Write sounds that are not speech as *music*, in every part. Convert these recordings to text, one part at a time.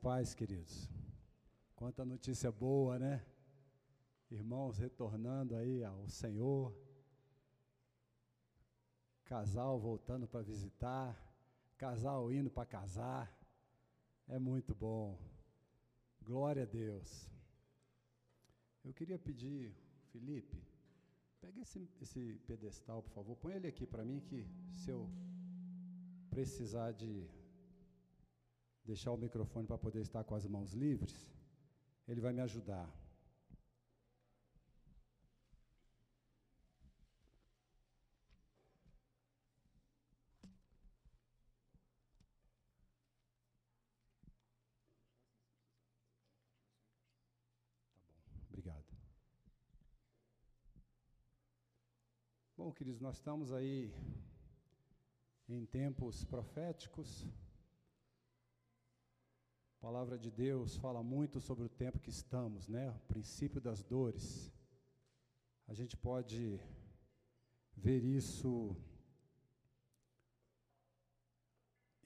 paz, queridos. Quanta notícia boa, né? Irmãos retornando aí ao Senhor. Casal voltando para visitar, casal indo para casar. É muito bom. Glória a Deus. Eu queria pedir, Felipe, pega esse, esse pedestal, por favor. Põe ele aqui para mim que se eu precisar de deixar o microfone para poder estar com as mãos livres, ele vai me ajudar. Tá obrigado. Bom, queridos, nós estamos aí em tempos proféticos. A palavra de Deus fala muito sobre o tempo que estamos, né? O princípio das dores. A gente pode ver isso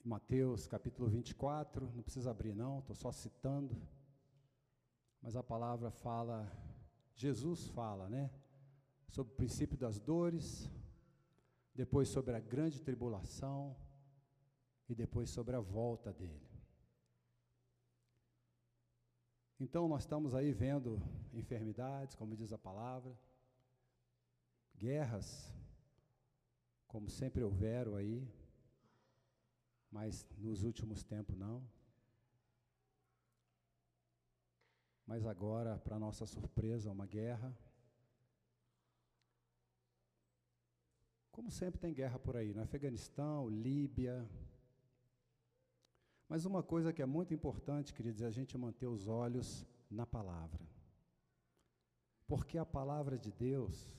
em Mateus capítulo 24, não precisa abrir não, estou só citando. Mas a palavra fala, Jesus fala, né? Sobre o princípio das dores, depois sobre a grande tribulação e depois sobre a volta dele. Então, nós estamos aí vendo enfermidades, como diz a palavra, guerras, como sempre houveram aí, mas nos últimos tempos não. Mas agora, para nossa surpresa, uma guerra Como sempre tem guerra por aí, no Afeganistão, Líbia. Mas uma coisa que é muito importante, queridos, é a gente manter os olhos na palavra. Porque a palavra de Deus,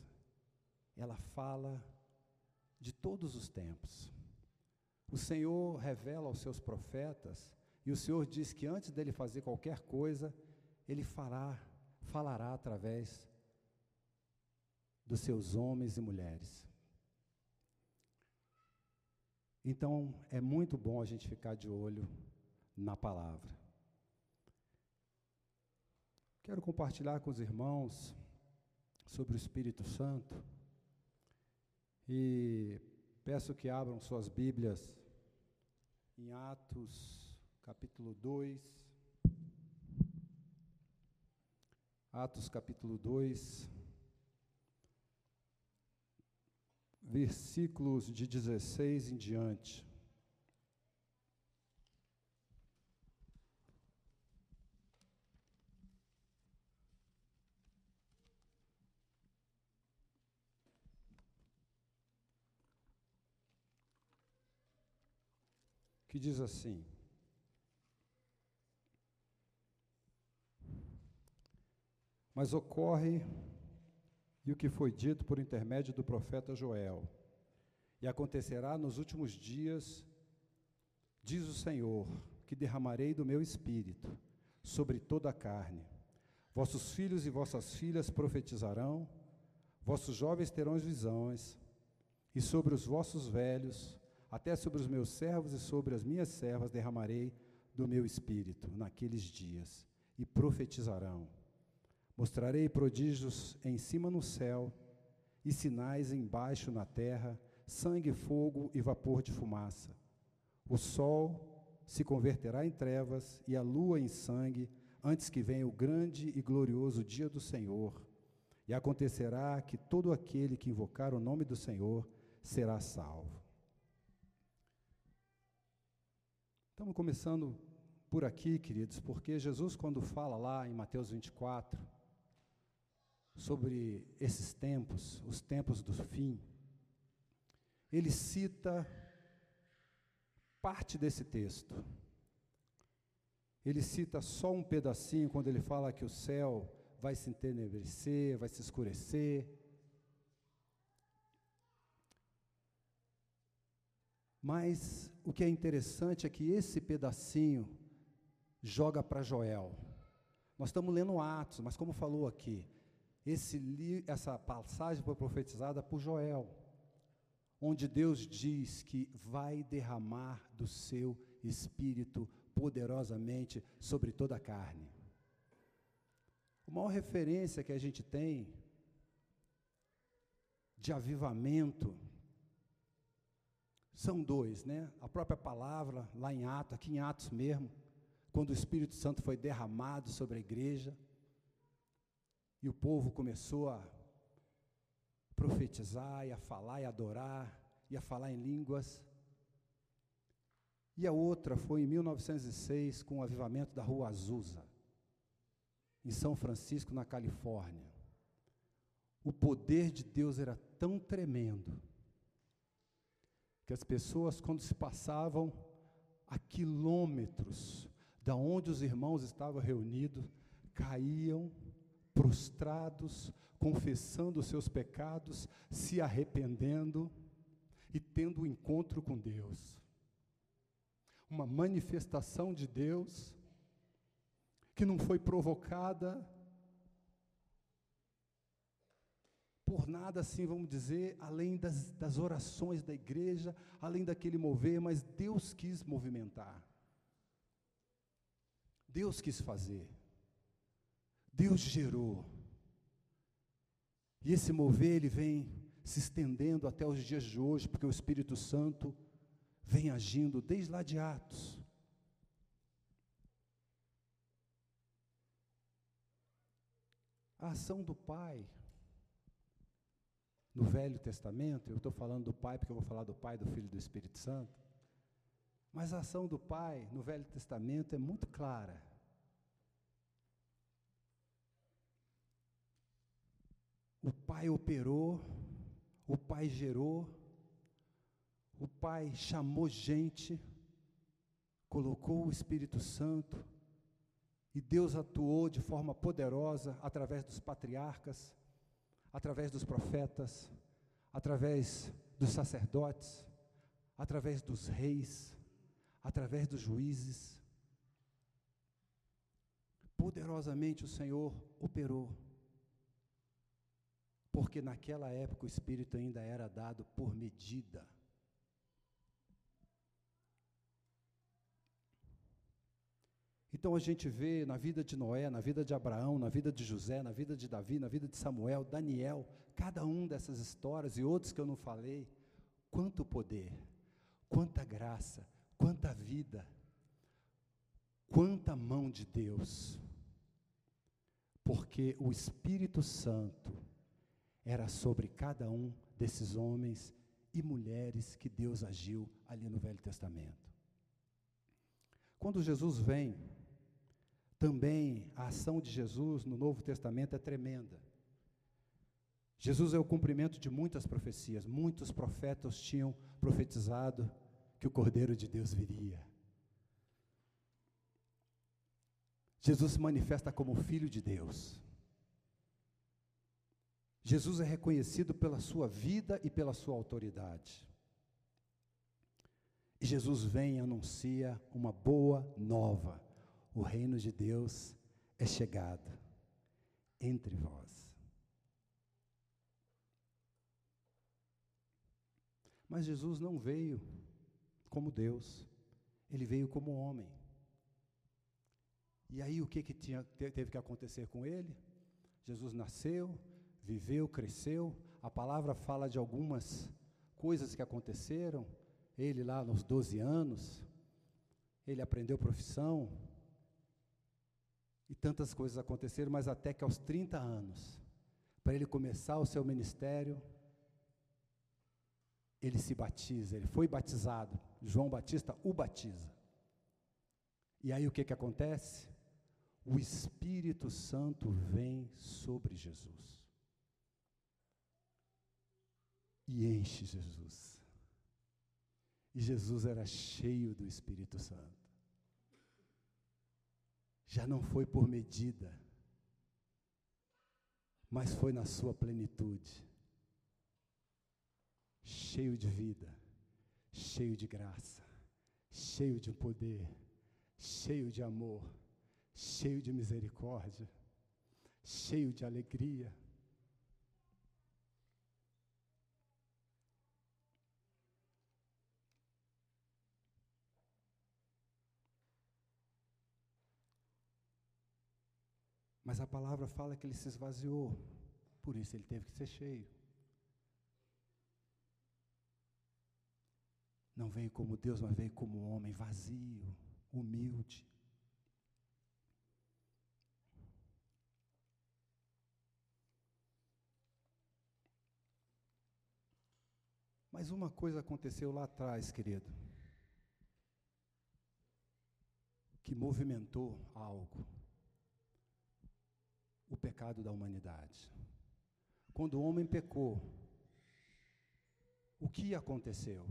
ela fala de todos os tempos. O Senhor revela aos seus profetas, e o Senhor diz que antes dele fazer qualquer coisa, ele fará, falará através dos seus homens e mulheres. Então, é muito bom a gente ficar de olho na palavra. Quero compartilhar com os irmãos sobre o Espírito Santo e peço que abram suas Bíblias em Atos, capítulo 2. Atos, capítulo 2. Versículos de 16 em diante. Que diz assim: Mas ocorre e o que foi dito por intermédio do profeta Joel. E acontecerá nos últimos dias, diz o Senhor, que derramarei do meu espírito sobre toda a carne. Vossos filhos e vossas filhas profetizarão, vossos jovens terão visões, e sobre os vossos velhos, até sobre os meus servos e sobre as minhas servas derramarei do meu espírito naqueles dias, e profetizarão. Mostrarei prodígios em cima no céu e sinais embaixo na terra, sangue, fogo e vapor de fumaça. O sol se converterá em trevas e a lua em sangue, antes que venha o grande e glorioso dia do Senhor. E acontecerá que todo aquele que invocar o nome do Senhor será salvo. Estamos começando por aqui, queridos, porque Jesus, quando fala lá em Mateus 24, sobre esses tempos, os tempos do fim, ele cita parte desse texto. Ele cita só um pedacinho quando ele fala que o céu vai se entenebrecer, vai se escurecer. Mas o que é interessante é que esse pedacinho joga para Joel. Nós estamos lendo Atos, mas como falou aqui, esse, essa passagem foi profetizada por Joel, onde Deus diz que vai derramar do seu espírito poderosamente sobre toda a carne. A maior referência que a gente tem de avivamento são dois, né? A própria palavra, lá em Atos, aqui em Atos mesmo, quando o Espírito Santo foi derramado sobre a igreja, e o povo começou a profetizar, e a falar, e a adorar, e a falar em línguas. E a outra foi em 1906, com o avivamento da Rua Azusa, em São Francisco, na Califórnia. O poder de Deus era tão tremendo que as pessoas, quando se passavam a quilômetros da onde os irmãos estavam reunidos, caíam prostrados, confessando os seus pecados, se arrependendo e tendo um encontro com Deus. Uma manifestação de Deus que não foi provocada por nada assim, vamos dizer, além das, das orações da igreja, além daquele mover, mas Deus quis movimentar. Deus quis fazer. Deus gerou. E esse mover, ele vem se estendendo até os dias de hoje, porque o Espírito Santo vem agindo desde lá de Atos. A ação do Pai, no Velho Testamento, eu estou falando do Pai porque eu vou falar do Pai, do Filho e do Espírito Santo, mas a ação do Pai no Velho Testamento é muito clara. O Pai operou, o Pai gerou, o Pai chamou gente, colocou o Espírito Santo, e Deus atuou de forma poderosa através dos patriarcas, através dos profetas, através dos sacerdotes, através dos reis, através dos juízes. Poderosamente o Senhor operou. Porque naquela época o Espírito ainda era dado por medida. Então a gente vê na vida de Noé, na vida de Abraão, na vida de José, na vida de Davi, na vida de Samuel, Daniel, cada um dessas histórias e outros que eu não falei, quanto poder, quanta graça, quanta vida, quanta mão de Deus. Porque o Espírito Santo era sobre cada um desses homens e mulheres que Deus agiu ali no Velho Testamento. Quando Jesus vem, também a ação de Jesus no Novo Testamento é tremenda. Jesus é o cumprimento de muitas profecias. Muitos profetas tinham profetizado que o Cordeiro de Deus viria. Jesus se manifesta como Filho de Deus. Jesus é reconhecido pela sua vida e pela sua autoridade. E Jesus vem e anuncia uma boa nova o reino de Deus é chegado entre vós. Mas Jesus não veio como Deus, ele veio como homem. E aí o que, que tinha, teve que acontecer com ele? Jesus nasceu, viveu, cresceu. A palavra fala de algumas coisas que aconteceram. Ele lá nos 12 anos, ele aprendeu profissão, e tantas coisas aconteceram, mas até que aos 30 anos, para ele começar o seu ministério, ele se batiza, ele foi batizado. João Batista o batiza. E aí o que, que acontece? O Espírito Santo vem sobre Jesus e enche Jesus. E Jesus era cheio do Espírito Santo já não foi por medida, mas foi na sua plenitude cheio de vida, cheio de graça, cheio de poder, cheio de amor, cheio de misericórdia, cheio de alegria. Mas a palavra fala que ele se esvaziou, por isso ele teve que ser cheio. Não veio como Deus, mas veio como homem vazio, humilde. Mas uma coisa aconteceu lá atrás, querido, que movimentou algo: o pecado da humanidade. Quando o homem pecou, o que aconteceu?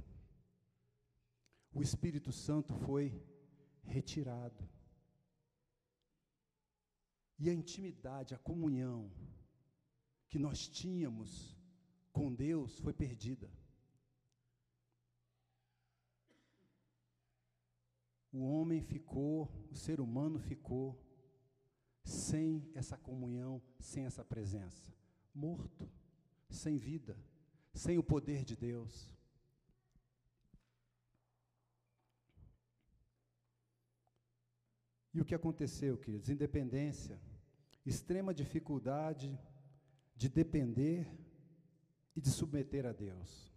O Espírito Santo foi retirado. E a intimidade, a comunhão que nós tínhamos com Deus foi perdida. o homem ficou, o ser humano ficou sem essa comunhão, sem essa presença, morto, sem vida, sem o poder de Deus. E o que aconteceu, queridos? Independência, extrema dificuldade de depender e de submeter a Deus.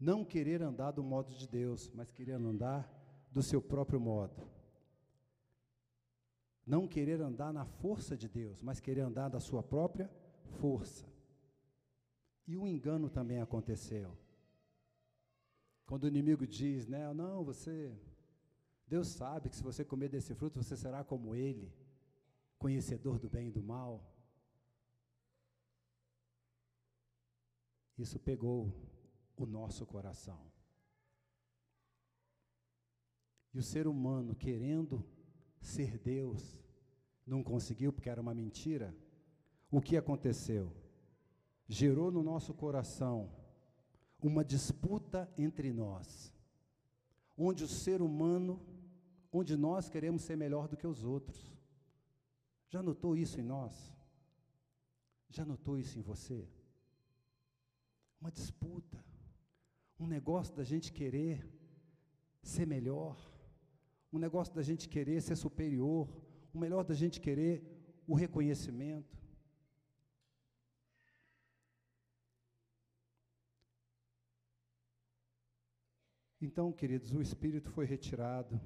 Não querer andar do modo de Deus, mas querer andar do seu próprio modo. Não querer andar na força de Deus, mas querer andar da sua própria força. E o engano também aconteceu. Quando o inimigo diz, né, não, você, Deus sabe que se você comer desse fruto, você será como Ele, conhecedor do bem e do mal. Isso pegou o nosso coração. E o ser humano querendo ser Deus, não conseguiu porque era uma mentira. O que aconteceu? Gerou no nosso coração uma disputa entre nós, onde o ser humano, onde nós queremos ser melhor do que os outros. Já notou isso em nós? Já notou isso em você? Uma disputa um negócio da gente querer ser melhor, um negócio da gente querer ser superior, um melhor da gente querer o reconhecimento. Então, queridos, o Espírito foi retirado.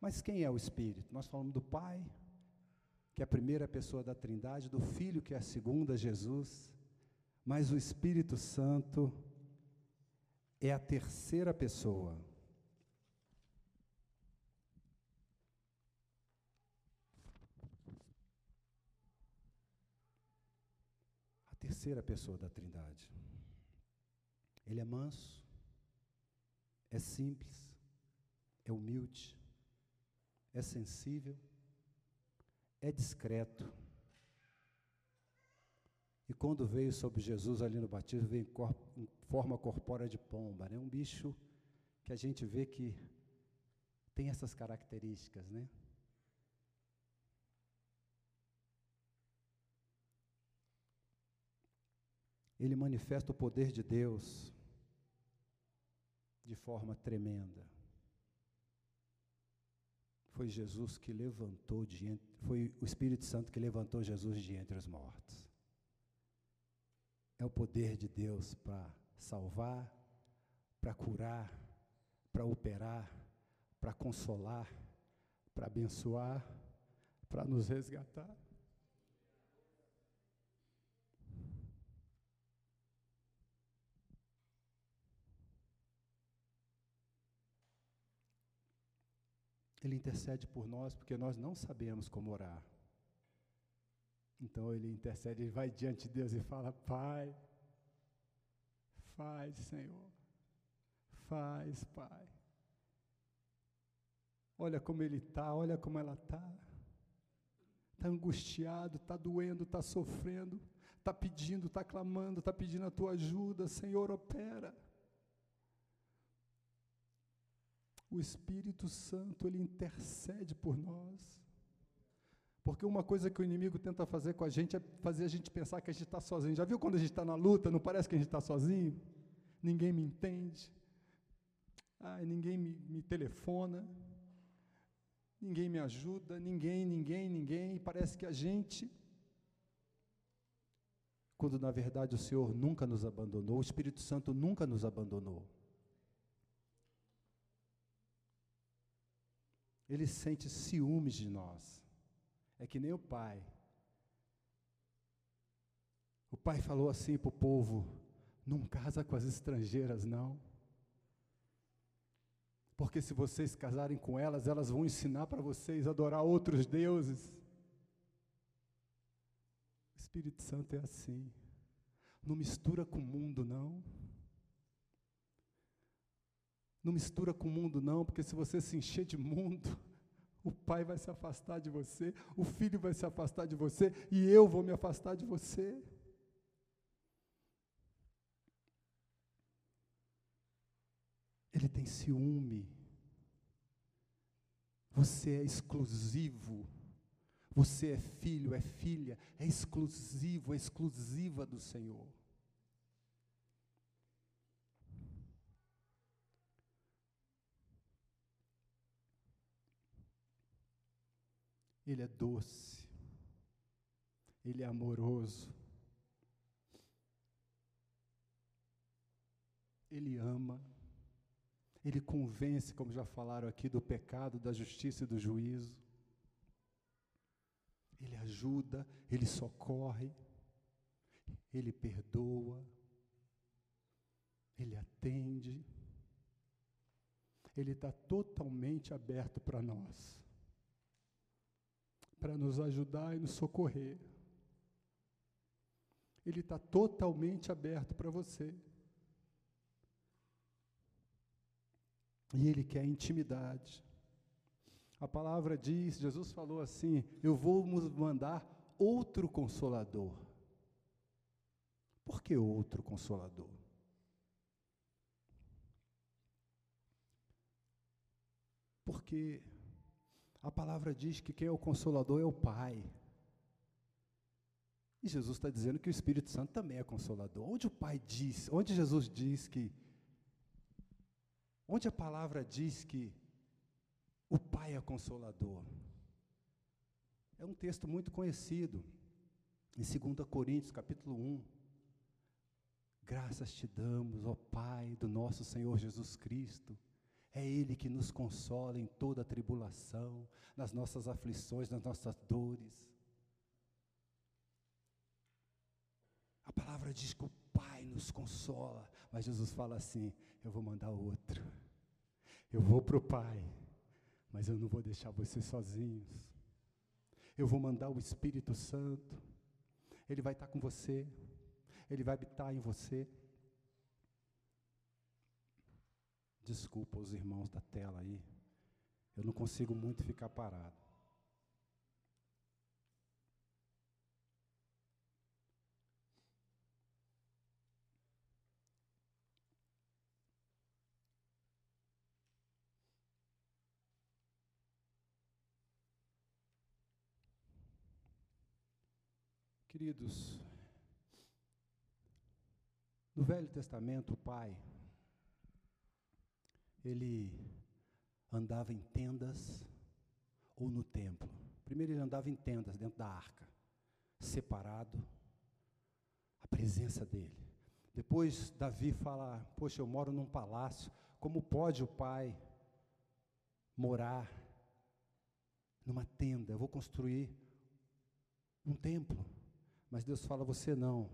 Mas quem é o Espírito? Nós falamos do Pai, que é a primeira pessoa da Trindade, do Filho, que é a segunda, Jesus, mas o Espírito Santo é a terceira pessoa. A terceira pessoa da Trindade. Ele é manso, é simples, é humilde, é sensível, é discreto. E quando veio sobre Jesus ali no batismo, veio em forma corpórea de pomba, né? Um bicho que a gente vê que tem essas características, né? Ele manifesta o poder de Deus de forma tremenda. Foi Jesus que levantou de foi o Espírito Santo que levantou Jesus de entre os mortos. É o poder de Deus para salvar, para curar, para operar, para consolar, para abençoar, para nos resgatar. Ele intercede por nós porque nós não sabemos como orar. Então ele intercede, ele vai diante de Deus e fala: Pai, faz, Senhor, faz, Pai. Olha como ele está, olha como ela está. Está angustiado, está doendo, está sofrendo, está pedindo, está clamando, está pedindo a tua ajuda, Senhor, opera. O Espírito Santo, ele intercede por nós. Porque uma coisa que o inimigo tenta fazer com a gente é fazer a gente pensar que a gente está sozinho. Já viu quando a gente está na luta, não parece que a gente está sozinho? Ninguém me entende. Ai, ninguém me, me telefona. ninguém me ajuda, ninguém, ninguém, ninguém, e parece que a gente. Quando na verdade o Senhor nunca nos abandonou, o Espírito Santo nunca nos abandonou. Ele sente ciúmes de nós. É que nem o pai. O pai falou assim para o povo: não casa com as estrangeiras, não. Porque se vocês casarem com elas, elas vão ensinar para vocês adorar outros deuses. O Espírito Santo é assim. Não mistura com o mundo, não. Não mistura com o mundo, não, porque se você se encher de mundo, *laughs* o pai vai se afastar de você, o filho vai se afastar de você, e eu vou me afastar de você. Ele tem ciúme. Você é exclusivo. Você é filho, é filha, é exclusivo, é exclusiva do Senhor. Ele é doce, Ele é amoroso, Ele ama, Ele convence, como já falaram aqui, do pecado, da justiça e do juízo. Ele ajuda, Ele socorre, Ele perdoa, Ele atende. Ele está totalmente aberto para nós para nos ajudar e nos socorrer. Ele está totalmente aberto para você. E Ele quer intimidade. A palavra diz, Jesus falou assim: Eu vou mandar outro consolador. Por que outro consolador? Porque a palavra diz que quem é o consolador é o Pai. E Jesus está dizendo que o Espírito Santo também é consolador. Onde o Pai diz, onde Jesus diz que, onde a palavra diz que o Pai é consolador? É um texto muito conhecido, em 2 Coríntios, capítulo 1. Graças te damos, ó Pai do nosso Senhor Jesus Cristo, é Ele que nos consola em toda a tribulação, nas nossas aflições, nas nossas dores. A palavra diz que o Pai nos consola, mas Jesus fala assim: Eu vou mandar outro. Eu vou para o Pai, mas eu não vou deixar vocês sozinhos. Eu vou mandar o Espírito Santo, Ele vai estar com você, Ele vai habitar em você. Desculpa os irmãos da tela aí. Eu não consigo muito ficar parado. Queridos, no Velho Testamento, o pai ele andava em tendas ou no templo. Primeiro ele andava em tendas dentro da arca, separado, a presença dele. Depois Davi fala: Poxa, eu moro num palácio, como pode o pai morar numa tenda? Eu vou construir um templo. Mas Deus fala: Você não,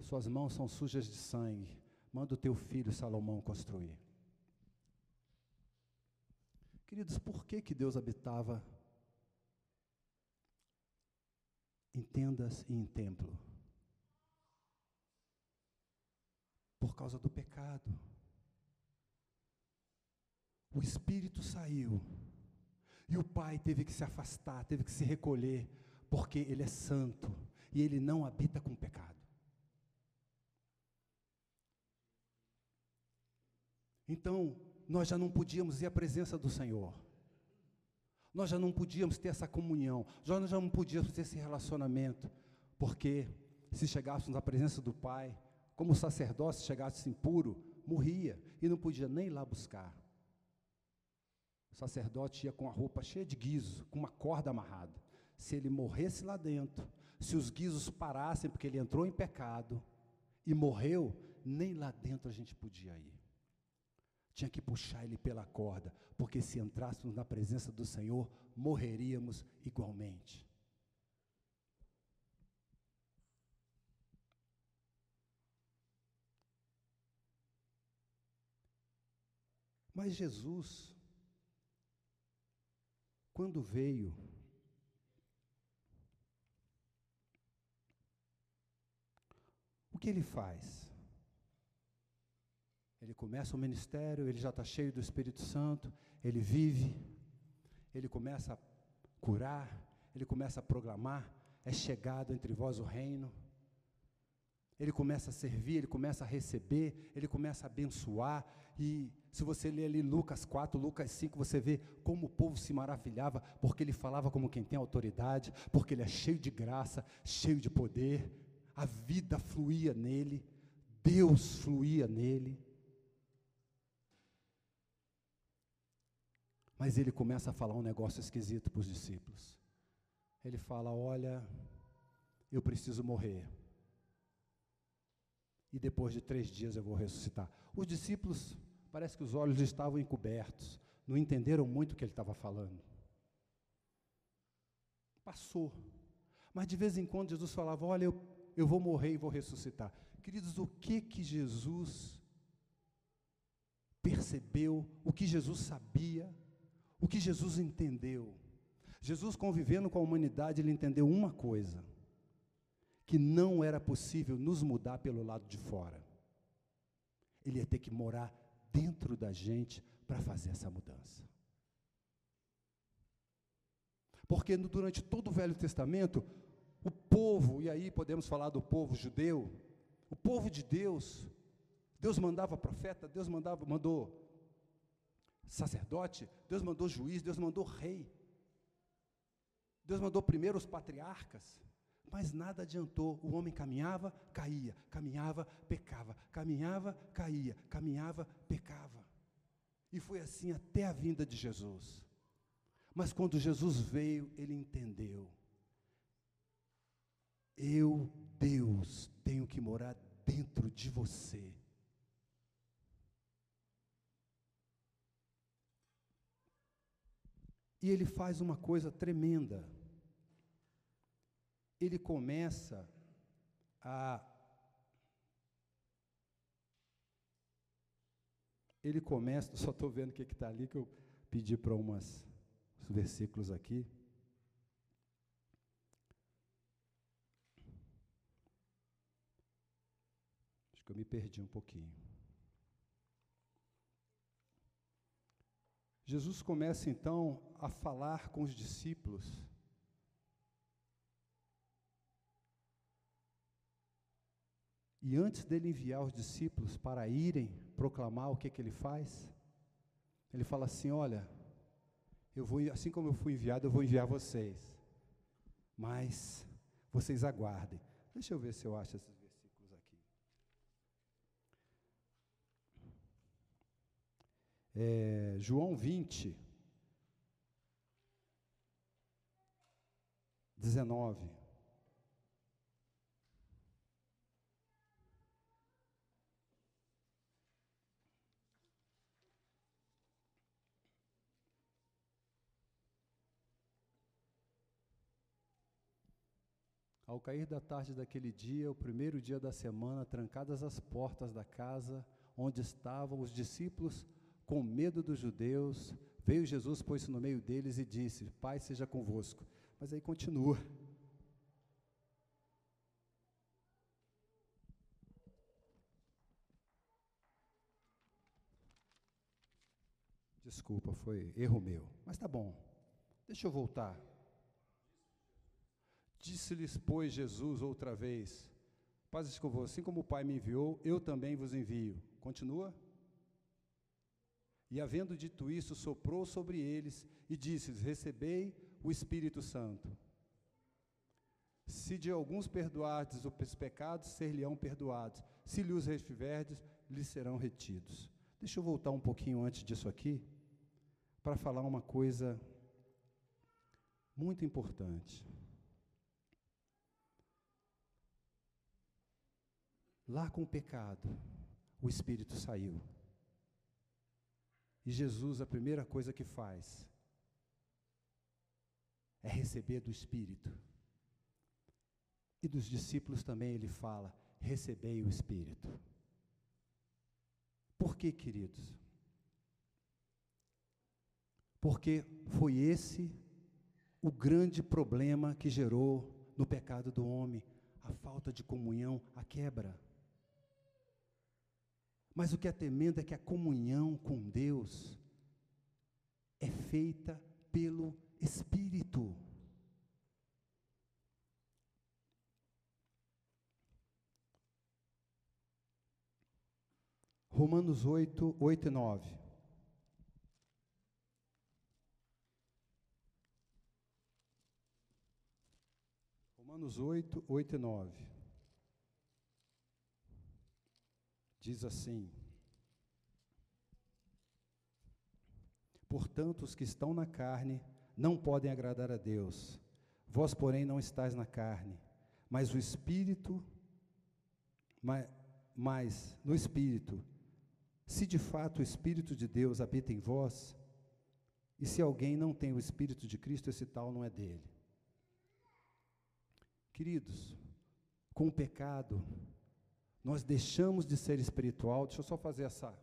suas mãos são sujas de sangue, manda o teu filho Salomão construir. Queridos, por que, que Deus habitava em tendas e em templo? Por causa do pecado. O espírito saiu e o pai teve que se afastar, teve que se recolher, porque ele é santo e ele não habita com pecado. Então, nós já não podíamos ir à presença do Senhor. Nós já não podíamos ter essa comunhão, nós já não podíamos ter esse relacionamento, porque se chegássemos à presença do Pai, como o sacerdócio chegasse impuro, morria e não podia nem lá buscar. O sacerdote ia com a roupa cheia de guiso, com uma corda amarrada. Se ele morresse lá dentro, se os guizos parassem porque ele entrou em pecado e morreu, nem lá dentro a gente podia ir. Tinha que puxar ele pela corda, porque se entrássemos na presença do Senhor, morreríamos igualmente. Mas Jesus, quando veio, o que ele faz? Ele começa o ministério, ele já está cheio do Espírito Santo, ele vive, ele começa a curar, ele começa a proclamar: é chegado entre vós o reino. Ele começa a servir, ele começa a receber, ele começa a abençoar. E se você ler ali Lucas 4, Lucas 5, você vê como o povo se maravilhava, porque ele falava como quem tem autoridade, porque ele é cheio de graça, cheio de poder. A vida fluía nele, Deus fluía nele. Mas ele começa a falar um negócio esquisito para os discípulos. Ele fala: Olha, eu preciso morrer. E depois de três dias eu vou ressuscitar. Os discípulos, parece que os olhos estavam encobertos, não entenderam muito o que ele estava falando. Passou. Mas de vez em quando Jesus falava: Olha, eu, eu vou morrer e vou ressuscitar. Queridos, o que que Jesus percebeu, o que Jesus sabia o que Jesus entendeu? Jesus, convivendo com a humanidade, ele entendeu uma coisa: que não era possível nos mudar pelo lado de fora. Ele ia ter que morar dentro da gente para fazer essa mudança. Porque durante todo o Velho Testamento, o povo, e aí podemos falar do povo judeu, o povo de Deus, Deus mandava profeta, Deus mandava, mandou sacerdote, Deus mandou juiz, Deus mandou rei. Deus mandou primeiro os patriarcas, mas nada adiantou. O homem caminhava, caía, caminhava, pecava, caminhava, caía, caminhava, pecava. E foi assim até a vinda de Jesus. Mas quando Jesus veio, ele entendeu. Eu, Deus, tenho que morar dentro de você. E ele faz uma coisa tremenda. Ele começa a. Ele começa, *laughs* só estou vendo o que está ali, que eu pedi para umas versículos aqui. Acho que eu me perdi um pouquinho. Jesus começa então a falar com os discípulos. E antes dele enviar os discípulos para irem proclamar o que, que ele faz, ele fala assim: Olha, eu vou, assim como eu fui enviado, eu vou enviar vocês. Mas vocês aguardem. Deixa eu ver se eu acho esses É, João 20, 19. Ao cair da tarde daquele dia, o primeiro dia da semana, trancadas as portas da casa onde estavam os discípulos, com medo dos judeus, veio Jesus, pôs-se no meio deles e disse: Pai seja convosco. Mas aí continua. Desculpa, foi erro meu. Mas tá bom. Deixa eu voltar. Disse-lhes, pois, Jesus outra vez: Paz convosco, assim como o Pai me enviou, eu também vos envio. Continua. E havendo dito isso, soprou sobre eles e disse-lhes: Recebei o Espírito Santo. Se de alguns perdoardes os pecados, ser-lhe-ão perdoados. Se lhes retiverdes, lhes serão retidos. Deixa eu voltar um pouquinho antes disso aqui, para falar uma coisa muito importante. Lá com o pecado, o espírito saiu. E Jesus, a primeira coisa que faz é receber do espírito. E dos discípulos também ele fala: recebei o espírito. Por que, queridos? Porque foi esse o grande problema que gerou no pecado do homem, a falta de comunhão, a quebra. Mas o que é tremendo é que a comunhão com Deus é feita pelo Espírito. Romanos 8, 8 e 9. Romanos 8, 8 e 9. Diz assim: Portanto, os que estão na carne não podem agradar a Deus. Vós, porém, não estáis na carne, mas o Espírito, mas, mas no Espírito. Se de fato o Espírito de Deus habita em vós, e se alguém não tem o Espírito de Cristo, esse tal não é dele. Queridos, com o pecado, nós deixamos de ser espiritual. Deixa eu só fazer essa.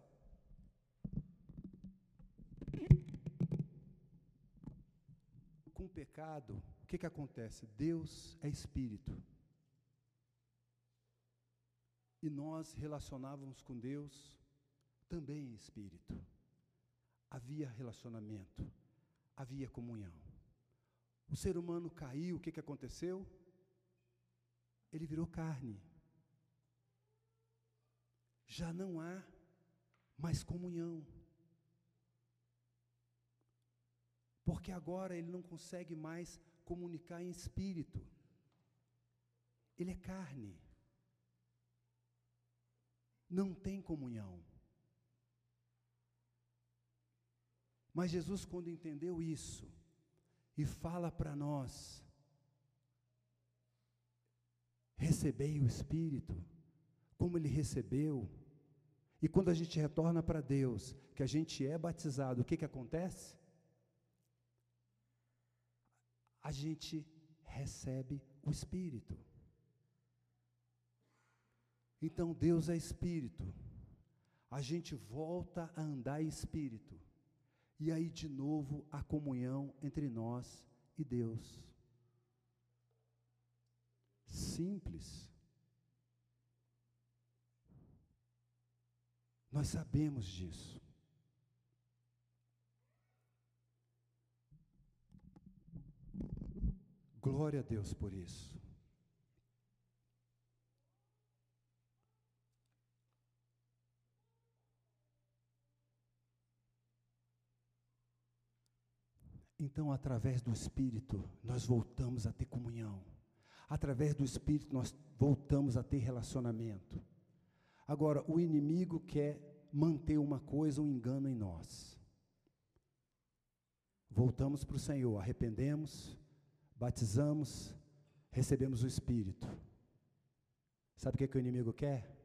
Com o pecado, o que, que acontece? Deus é espírito. E nós relacionávamos com Deus também em espírito. Havia relacionamento, havia comunhão. O ser humano caiu, o que, que aconteceu? ele virou carne. Já não há mais comunhão. Porque agora ele não consegue mais comunicar em espírito. Ele é carne. Não tem comunhão. Mas Jesus, quando entendeu isso, e fala para nós, recebei o Espírito, como ele recebeu. E quando a gente retorna para Deus, que a gente é batizado, o que, que acontece? A gente recebe o Espírito. Então Deus é Espírito. A gente volta a andar em Espírito. E aí de novo a comunhão entre nós e Deus simples. Nós sabemos disso. Glória a Deus por isso. Então, através do Espírito, nós voltamos a ter comunhão através do Espírito, nós voltamos a ter relacionamento. Agora, o inimigo quer manter uma coisa, um engano em nós. Voltamos para o Senhor, arrependemos, batizamos, recebemos o Espírito. Sabe o que, é que o inimigo quer?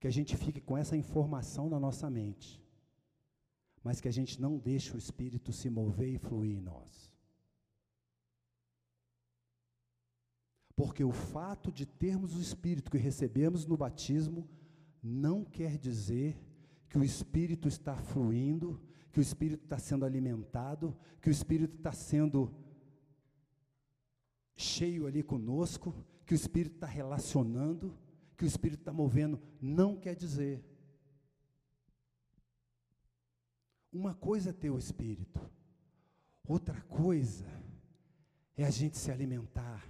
Que a gente fique com essa informação na nossa mente, mas que a gente não deixe o Espírito se mover e fluir em nós. Porque o fato de termos o Espírito que recebemos no batismo não quer dizer que o Espírito está fluindo, que o Espírito está sendo alimentado, que o Espírito está sendo cheio ali conosco, que o Espírito está relacionando, que o Espírito está movendo. Não quer dizer. Uma coisa é ter o Espírito, outra coisa é a gente se alimentar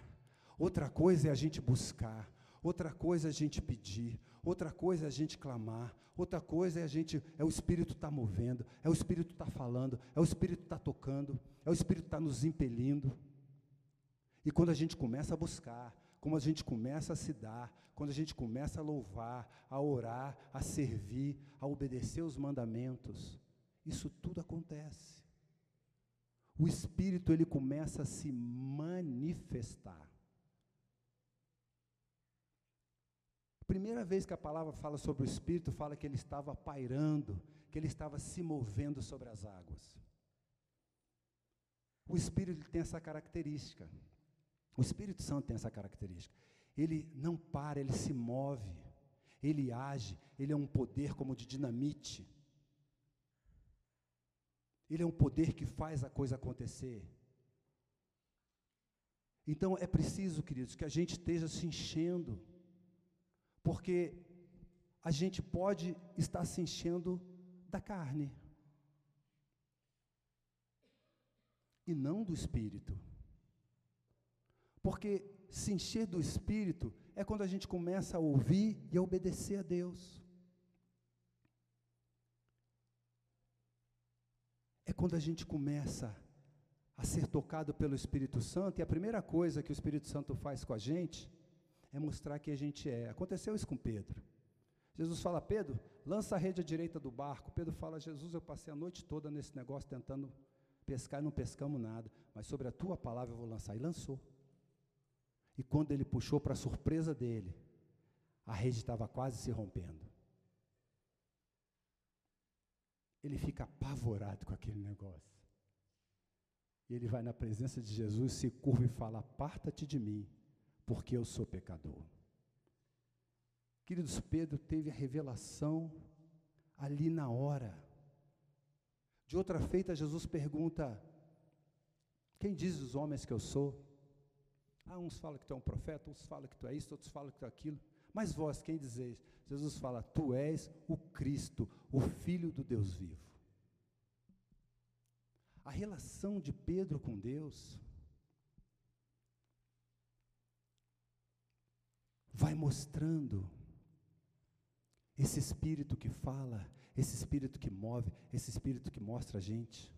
Outra coisa é a gente buscar, outra coisa é a gente pedir, outra coisa é a gente clamar, outra coisa é a gente, é o Espírito está movendo, é o Espírito está falando, é o Espírito está tocando, é o Espírito está nos impelindo. E quando a gente começa a buscar, quando a gente começa a se dar, quando a gente começa a louvar, a orar, a servir, a obedecer os mandamentos, isso tudo acontece. o Espírito ele começa a se manifestar. Primeira vez que a palavra fala sobre o Espírito, fala que ele estava pairando, que ele estava se movendo sobre as águas. O Espírito tem essa característica. O Espírito Santo tem essa característica. Ele não para, ele se move, ele age, ele é um poder como de dinamite. Ele é um poder que faz a coisa acontecer. Então é preciso, queridos, que a gente esteja se enchendo porque a gente pode estar se enchendo da carne e não do espírito. Porque se encher do espírito é quando a gente começa a ouvir e a obedecer a Deus. É quando a gente começa a ser tocado pelo Espírito Santo, e a primeira coisa que o Espírito Santo faz com a gente é mostrar que a gente é. Aconteceu isso com Pedro. Jesus fala, Pedro, lança a rede à direita do barco. Pedro fala, Jesus, eu passei a noite toda nesse negócio tentando pescar e não pescamos nada, mas sobre a tua palavra eu vou lançar. E lançou. E quando ele puxou, para surpresa dele, a rede estava quase se rompendo. Ele fica apavorado com aquele negócio. E ele vai na presença de Jesus, se curva e fala: Aparta-te de mim, porque eu sou pecador. Queridos, Pedro teve a revelação ali na hora. De outra feita, Jesus pergunta: Quem diz os homens que eu sou? Ah, uns falam que tu é um profeta, uns falam que tu é isso, outros falam que tu é aquilo. Mas vós, quem dizeis? Jesus fala: Tu és o Cristo, o Filho do Deus vivo. A relação de Pedro com Deus vai mostrando esse espírito que fala, esse espírito que move, esse espírito que mostra a gente.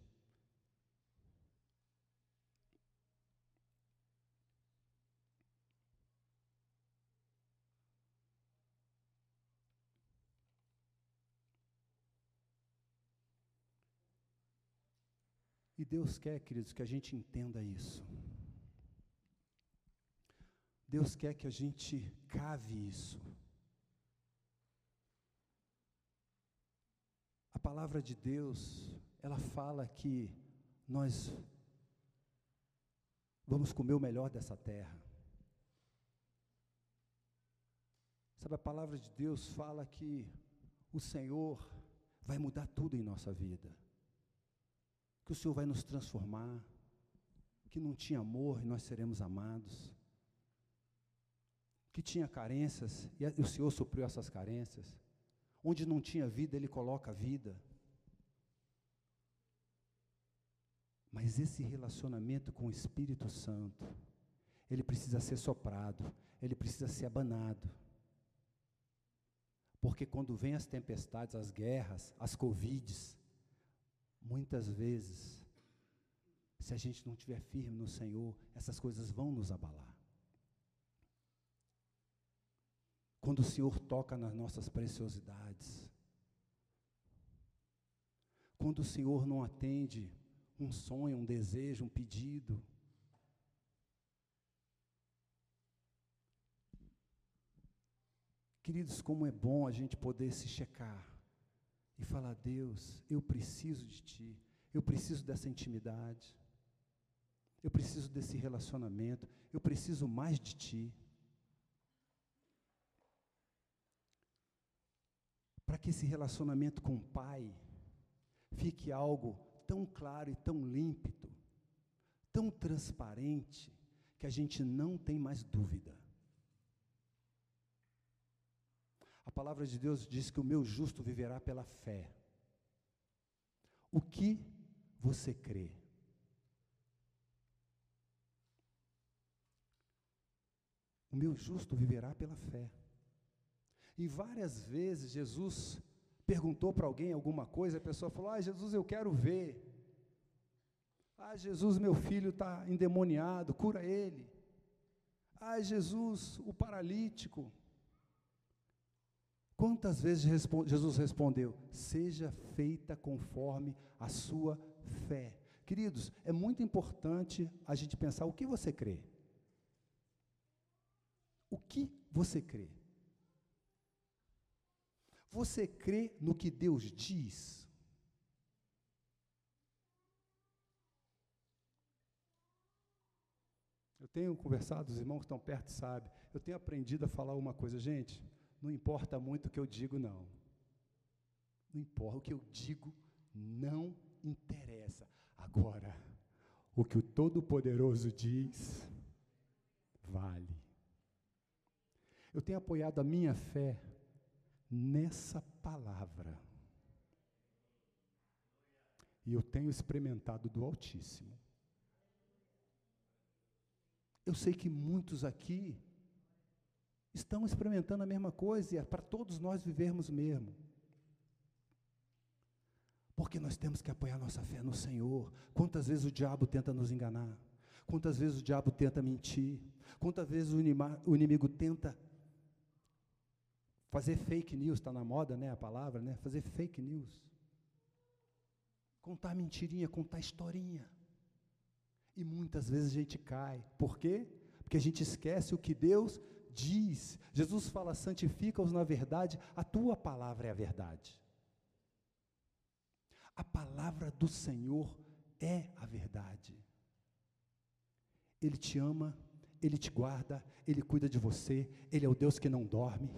E Deus quer, queridos, que a gente entenda isso. Deus quer que a gente cave isso. A palavra de Deus, ela fala que nós vamos comer o melhor dessa terra. Sabe, a palavra de Deus fala que o Senhor vai mudar tudo em nossa vida. Que o Senhor vai nos transformar. Que não tinha amor e nós seremos amados que tinha carências, e o Senhor supriu essas carências. Onde não tinha vida, Ele coloca vida. Mas esse relacionamento com o Espírito Santo, ele precisa ser soprado, ele precisa ser abanado. Porque quando vem as tempestades, as guerras, as covides, muitas vezes, se a gente não estiver firme no Senhor, essas coisas vão nos abalar. Quando o Senhor toca nas nossas preciosidades, quando o Senhor não atende um sonho, um desejo, um pedido, Queridos, como é bom a gente poder se checar e falar: Deus, eu preciso de Ti, eu preciso dessa intimidade, eu preciso desse relacionamento, eu preciso mais de Ti. Para que esse relacionamento com o Pai fique algo tão claro e tão límpido, tão transparente, que a gente não tem mais dúvida. A palavra de Deus diz que o meu justo viverá pela fé. O que você crê? O meu justo viverá pela fé. E várias vezes Jesus perguntou para alguém alguma coisa, a pessoa falou: Ah, Jesus, eu quero ver. Ah, Jesus, meu filho está endemoniado, cura ele. Ah, Jesus, o paralítico. Quantas vezes Jesus respondeu: Seja feita conforme a sua fé. Queridos, é muito importante a gente pensar o que você crê. O que você crê? Você crê no que Deus diz? Eu tenho conversado, os irmãos que estão perto sabem, eu tenho aprendido a falar uma coisa, gente, não importa muito o que eu digo, não. Não importa, o que eu digo não interessa. Agora, o que o Todo-Poderoso diz, vale. Eu tenho apoiado a minha fé nessa palavra. E eu tenho experimentado do Altíssimo. Eu sei que muitos aqui estão experimentando a mesma coisa e é para todos nós vivermos mesmo. Porque nós temos que apoiar nossa fé no Senhor. Quantas vezes o diabo tenta nos enganar? Quantas vezes o diabo tenta mentir? Quantas vezes o, o inimigo tenta fazer fake news? Está na moda, né? A palavra, né? Fazer fake news. Contar mentirinha, contar historinha. E muitas vezes a gente cai. Por quê? Porque a gente esquece o que Deus diz. Jesus fala: santifica-os na verdade, a tua palavra é a verdade. A palavra do Senhor é a verdade. Ele te ama, ele te guarda, ele cuida de você, ele é o Deus que não dorme.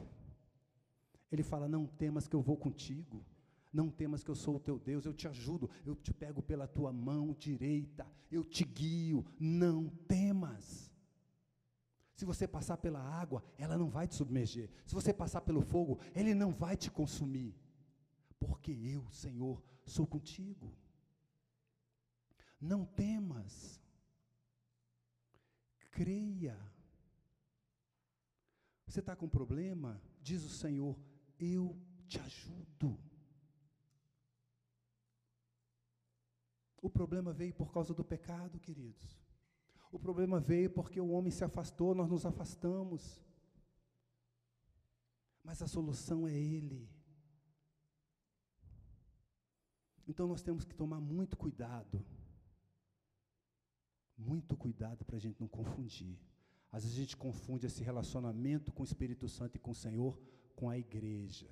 Ele fala: Não temas que eu vou contigo. Não temas que eu sou o teu Deus, eu te ajudo, eu te pego pela tua mão direita, eu te guio. Não temas. Se você passar pela água, ela não vai te submerger. Se você passar pelo fogo, ele não vai te consumir. Porque eu, Senhor, sou contigo. Não temas. Creia. Você está com problema? Diz o Senhor, eu te ajudo. O problema veio por causa do pecado, queridos. O problema veio porque o homem se afastou, nós nos afastamos. Mas a solução é Ele. Então nós temos que tomar muito cuidado. Muito cuidado para a gente não confundir. Às vezes a gente confunde esse relacionamento com o Espírito Santo e com o Senhor com a igreja.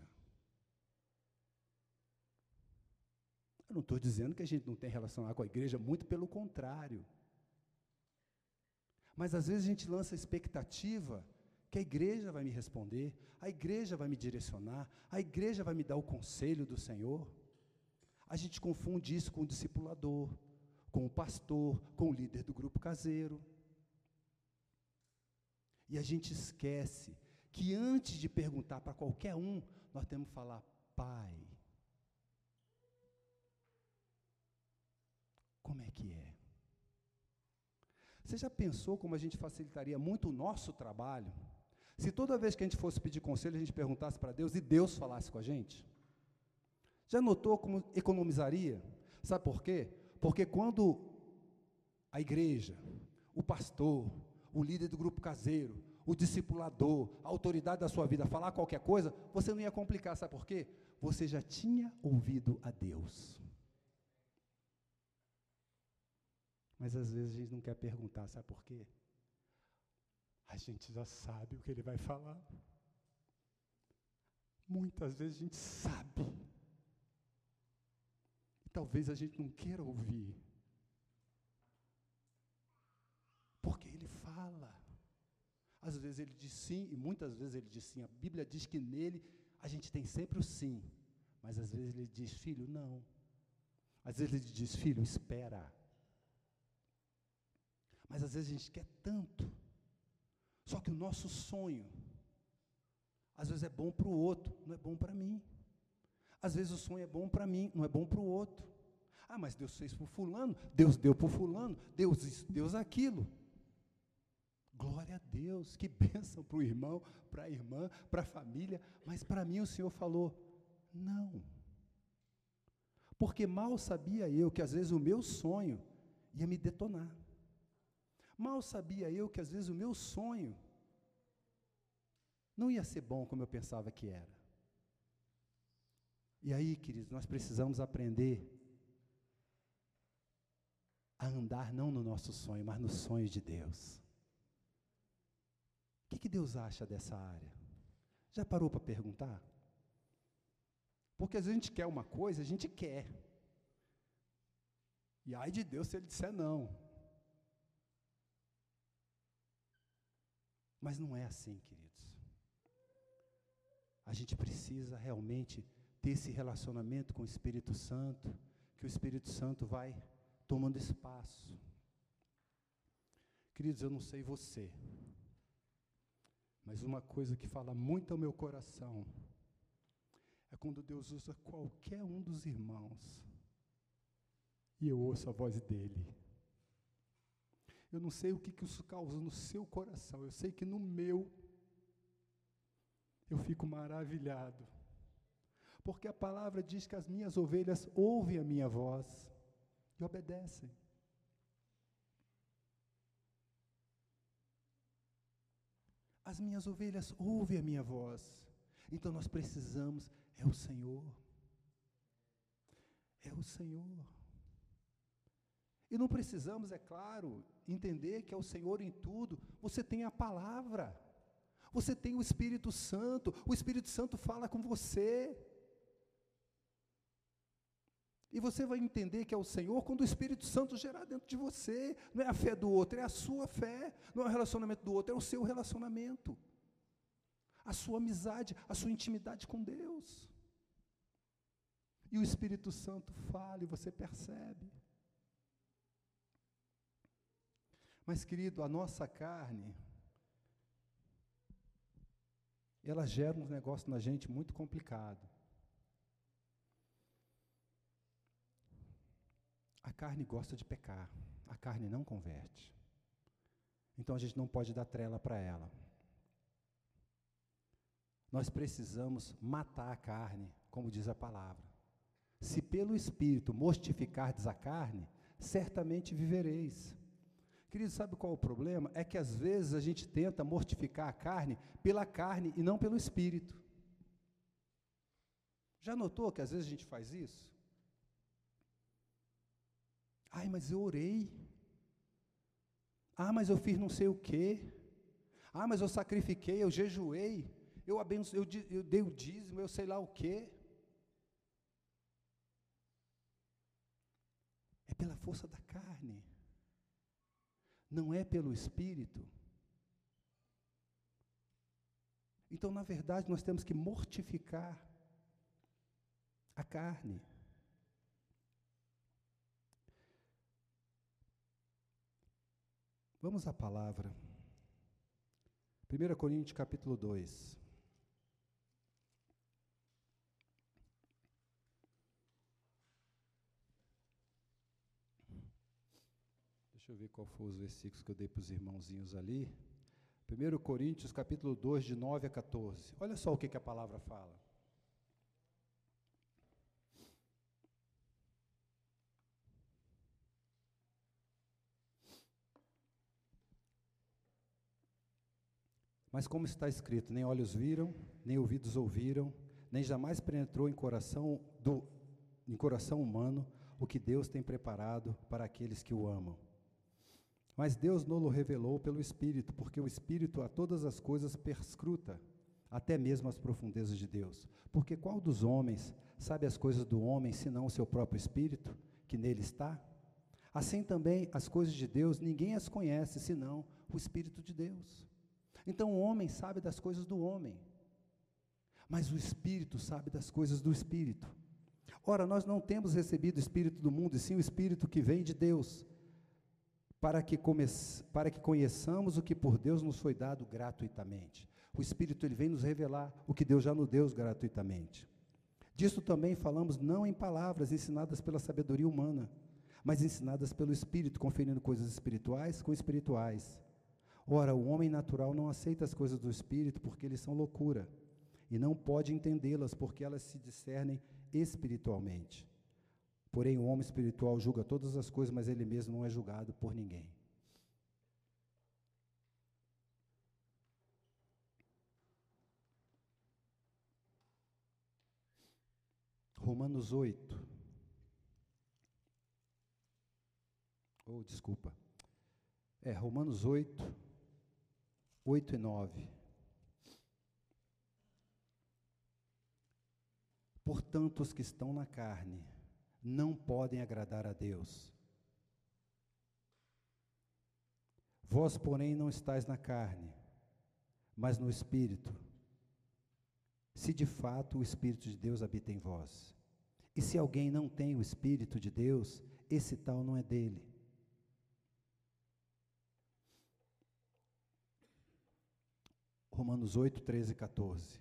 Eu não estou dizendo que a gente não tem relação com a igreja, muito pelo contrário. Mas às vezes a gente lança a expectativa que a igreja vai me responder, a igreja vai me direcionar, a igreja vai me dar o conselho do Senhor. A gente confunde isso com o discipulador, com o pastor, com o líder do grupo caseiro. E a gente esquece que antes de perguntar para qualquer um, nós temos que falar, Pai, Como é que é? Você já pensou como a gente facilitaria muito o nosso trabalho? Se toda vez que a gente fosse pedir conselho, a gente perguntasse para Deus e Deus falasse com a gente? Já notou como economizaria? Sabe por quê? Porque quando a igreja, o pastor, o líder do grupo caseiro, o discipulador, a autoridade da sua vida falar qualquer coisa, você não ia complicar, sabe por quê? Você já tinha ouvido a Deus. Mas às vezes a gente não quer perguntar, sabe por quê? A gente já sabe o que ele vai falar. Muitas vezes a gente sabe. Talvez a gente não queira ouvir. Porque ele fala. Às vezes ele diz sim, e muitas vezes ele diz sim. A Bíblia diz que nele a gente tem sempre o sim. Mas às vezes ele diz, filho, não. Às vezes ele diz, filho, espera. Mas às vezes a gente quer tanto. Só que o nosso sonho, às vezes é bom para o outro, não é bom para mim. Às vezes o sonho é bom para mim, não é bom para o outro. Ah, mas Deus fez para fulano, Deus deu para fulano, Deus isso, Deus aquilo. Glória a Deus, que *laughs* bênção para o irmão, para a irmã, para a família, mas para mim o Senhor falou: não. Porque mal sabia eu que às vezes o meu sonho ia me detonar. Mal sabia eu que às vezes o meu sonho não ia ser bom como eu pensava que era. E aí, queridos, nós precisamos aprender a andar não no nosso sonho, mas nos sonhos de Deus. Que, que Deus acha dessa área? Já parou para perguntar? Porque às vezes a gente quer uma coisa, a gente quer. E ai de Deus se ele disser não. Mas não é assim, queridos. A gente precisa realmente ter esse relacionamento com o Espírito Santo, que o Espírito Santo vai tomando espaço. Queridos, eu não sei você, mas uma coisa que fala muito ao meu coração é quando Deus usa qualquer um dos irmãos e eu ouço a voz dele. Eu não sei o que, isso causa no seu coração, eu sei que no meu eu fico maravilhado. Porque a palavra diz que as minhas ovelhas ouvem a minha voz e obedecem. As minhas ovelhas ouvem a minha voz. Então nós precisamos, é o Senhor. É o Senhor. E não precisamos, é claro, entender que é o Senhor em tudo. Você tem a palavra. Você tem o Espírito Santo. O Espírito Santo fala com você. E você vai entender que é o Senhor quando o Espírito Santo gerar dentro de você. Não é a fé do outro, é a sua fé. Não é o relacionamento do outro, é o seu relacionamento. A sua amizade, a sua intimidade com Deus. E o Espírito Santo fala e você percebe. Mas, querido, a nossa carne, ela gera um negócio na gente muito complicado. A carne gosta de pecar, a carne não converte. Então a gente não pode dar trela para ela. Nós precisamos matar a carne, como diz a palavra. Se pelo Espírito mortificardes a carne, certamente vivereis. Querido, sabe qual é o problema? É que às vezes a gente tenta mortificar a carne pela carne e não pelo Espírito. Já notou que às vezes a gente faz isso? Ai, mas eu orei. Ah, mas eu fiz não sei o quê. Ah, mas eu sacrifiquei, eu jejuei, eu, abenço, eu, eu dei o dízimo, eu sei lá o quê. É pela força da carne, não é pelo espírito. Então, na verdade, nós temos que mortificar a carne. Vamos à palavra. 1 Coríntios capítulo 2. Deixa eu ver qual foi os versículos que eu dei para os irmãozinhos ali. 1 Coríntios capítulo 2, de 9 a 14. Olha só o que, que a palavra fala. Mas como está escrito, nem olhos viram, nem ouvidos ouviram, nem jamais penetrou em coração do em coração humano o que Deus tem preparado para aqueles que o amam. Mas Deus não o revelou pelo Espírito, porque o Espírito a todas as coisas perscruta, até mesmo as profundezas de Deus. Porque qual dos homens sabe as coisas do homem, senão o seu próprio Espírito, que nele está? Assim também as coisas de Deus, ninguém as conhece, senão o Espírito de Deus. Então o homem sabe das coisas do homem, mas o Espírito sabe das coisas do Espírito. Ora, nós não temos recebido o Espírito do mundo, e sim o Espírito que vem de Deus, para que, para que conheçamos o que por Deus nos foi dado gratuitamente. O Espírito ele vem nos revelar o que Deus já nos deu gratuitamente. Disso também falamos não em palavras ensinadas pela sabedoria humana, mas ensinadas pelo Espírito, conferindo coisas espirituais com espirituais. Ora, o homem natural não aceita as coisas do espírito porque eles são loucura, e não pode entendê-las porque elas se discernem espiritualmente. Porém, o homem espiritual julga todas as coisas, mas ele mesmo não é julgado por ninguém. Romanos 8. oh, desculpa. É, Romanos 8, 8 e 9. Portanto, os que estão na carne não podem agradar a Deus. Vós, porém, não estáis na carne, mas no Espírito. Se de fato o Espírito de Deus habita em vós. E se alguém não tem o Espírito de Deus, esse tal não é dele. Romanos 8, 13 e 14.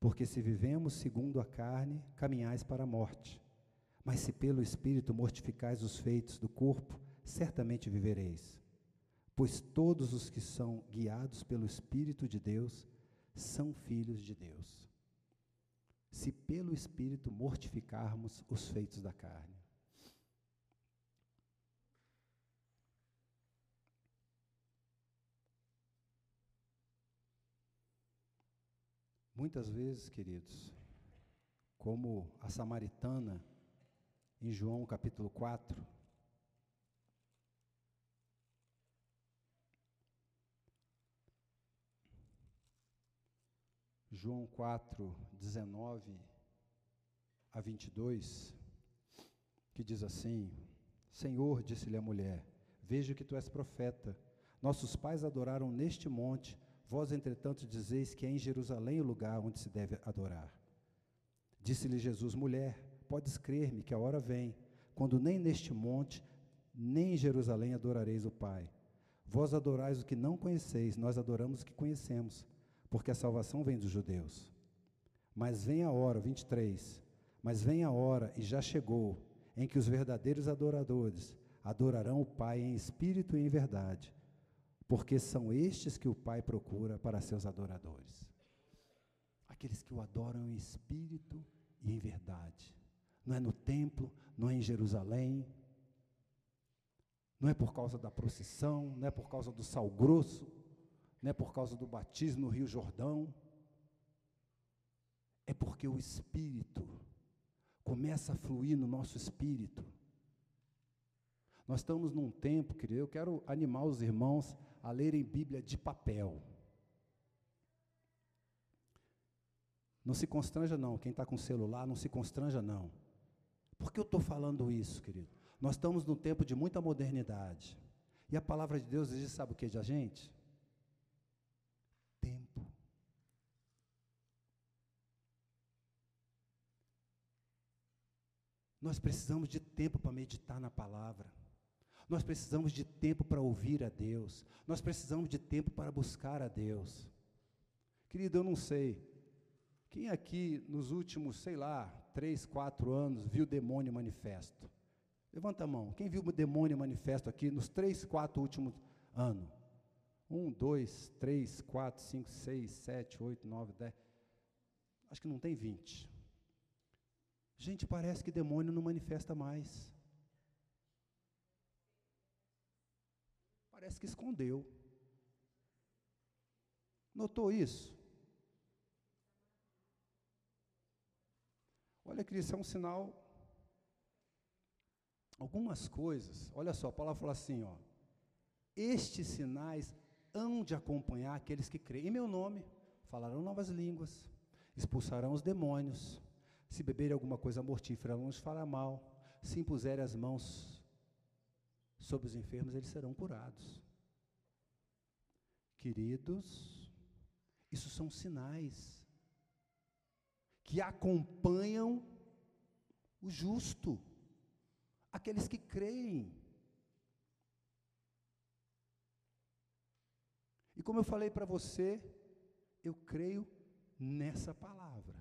Porque se vivemos segundo a carne, caminhais para a morte. Mas se pelo Espírito mortificais os feitos do corpo, certamente vivereis. Pois todos os que são guiados pelo Espírito de Deus são filhos de Deus. Se pelo Espírito mortificarmos os feitos da carne. Muitas vezes, queridos, como a samaritana, em João capítulo 4, João 4, 19 a 22, que diz assim: Senhor, disse-lhe a mulher, vejo que tu és profeta. Nossos pais adoraram neste monte Vós, entretanto, dizeis que é em Jerusalém o lugar onde se deve adorar. Disse-lhe Jesus: Mulher, podes crer-me que a hora vem, quando nem neste monte, nem em Jerusalém adorareis o Pai. Vós adorais o que não conheceis, nós adoramos o que conhecemos, porque a salvação vem dos judeus. Mas vem a hora, 23, mas vem a hora, e já chegou, em que os verdadeiros adoradores adorarão o Pai em espírito e em verdade porque são estes que o Pai procura para seus adoradores. Aqueles que o adoram em espírito e em verdade. Não é no templo, não é em Jerusalém, não é por causa da procissão, não é por causa do sal grosso, não é por causa do batismo no Rio Jordão. É porque o Espírito começa a fluir no nosso espírito. Nós estamos num tempo, querido, eu quero animar os irmãos a lerem Bíblia de papel. Não se constranja, não. Quem está com celular, não se constranja, não. Por que eu estou falando isso, querido? Nós estamos num tempo de muita modernidade. E a palavra de Deus diz: sabe o que de a gente? Tempo. Nós precisamos de tempo para meditar na palavra. Nós precisamos de tempo para ouvir a Deus. Nós precisamos de tempo para buscar a Deus. Querido, eu não sei. Quem aqui nos últimos, sei lá, três, quatro anos viu demônio manifesto? Levanta a mão. Quem viu o demônio manifesto aqui nos três, quatro últimos anos? Um, dois, três, quatro, cinco, seis, sete, oito, nove, dez. Acho que não tem vinte. Gente, parece que demônio não manifesta mais. Parece que escondeu. Notou isso? Olha, que isso é um sinal. Algumas coisas, olha só, a palavra fala assim, ó. Estes sinais hão de acompanhar aqueles que creem em meu nome, falarão novas línguas, expulsarão os demônios, se beberem alguma coisa mortífera, não os fará mal, se impuserem as mãos sobre os enfermos, eles serão curados. Queridos, isso são sinais que acompanham o justo, aqueles que creem. E como eu falei para você, eu creio nessa palavra.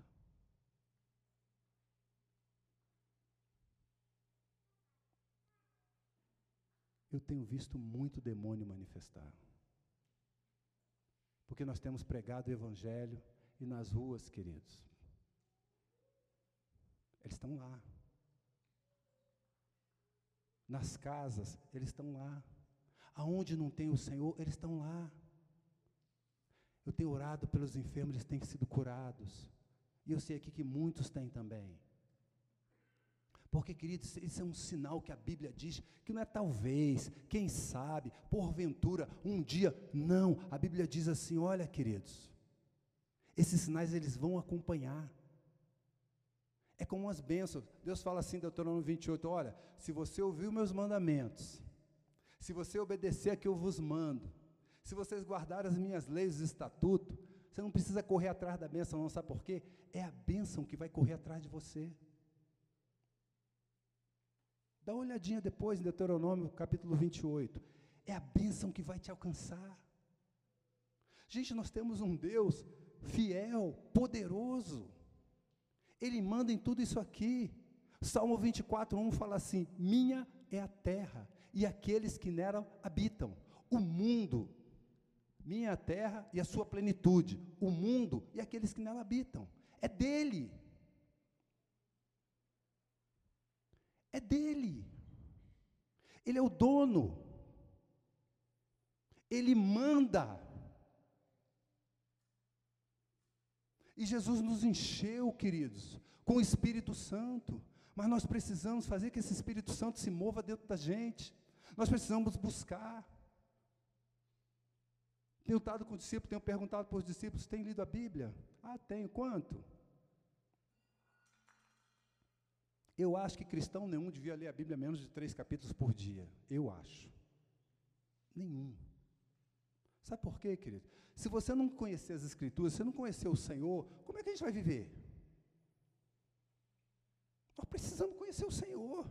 Eu tenho visto muito demônio manifestar. Porque nós temos pregado o Evangelho e nas ruas, queridos, eles estão lá. Nas casas, eles estão lá. Aonde não tem o Senhor, eles estão lá. Eu tenho orado pelos enfermos, eles têm sido curados. E eu sei aqui que muitos têm também. Porque, queridos, isso é um sinal que a Bíblia diz que não é talvez, quem sabe, porventura, um dia. Não, a Bíblia diz assim: olha, queridos, esses sinais eles vão acompanhar. É como as bênçãos. Deus fala assim, Deuteronômio 28, olha, se você ouvir meus mandamentos, se você obedecer a que eu vos mando, se vocês guardarem as minhas leis e estatutos, você não precisa correr atrás da bênção, não sabe por quê? É a bênção que vai correr atrás de você. Dá uma olhadinha depois em Deuteronômio capítulo 28. É a bênção que vai te alcançar. Gente, nós temos um Deus fiel, poderoso. Ele manda em tudo isso aqui. Salmo 24, 1 fala assim: Minha é a terra e aqueles que nela habitam. O mundo, minha é terra e a sua plenitude. O mundo e aqueles que nela habitam. É dele. É dele. Ele é o dono. Ele manda. E Jesus nos encheu, queridos, com o Espírito Santo. Mas nós precisamos fazer que esse Espírito Santo se mova dentro da gente. Nós precisamos buscar. Tenho estado com o discípulo, tenho perguntado para os discípulos: tem lido a Bíblia? Ah, tenho. Quanto? Eu acho que cristão nenhum devia ler a Bíblia menos de três capítulos por dia. Eu acho. Nenhum. Sabe por quê, querido? Se você não conhecer as Escrituras, se você não conhecer o Senhor, como é que a gente vai viver? Nós precisamos conhecer o Senhor.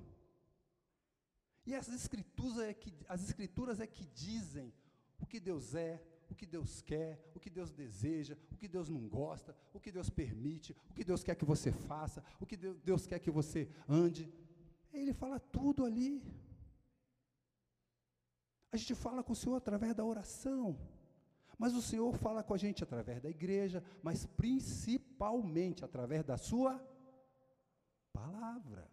E as escrituras é que, as escrituras é que dizem o que Deus é, o que Deus quer, o que Deus deseja, o que Deus não gosta, o que Deus permite, o que Deus quer que você faça, o que Deus quer que você ande. Ele fala tudo ali. A gente fala com o Senhor através da oração. Mas o Senhor fala com a gente através da igreja, mas principalmente através da sua palavra.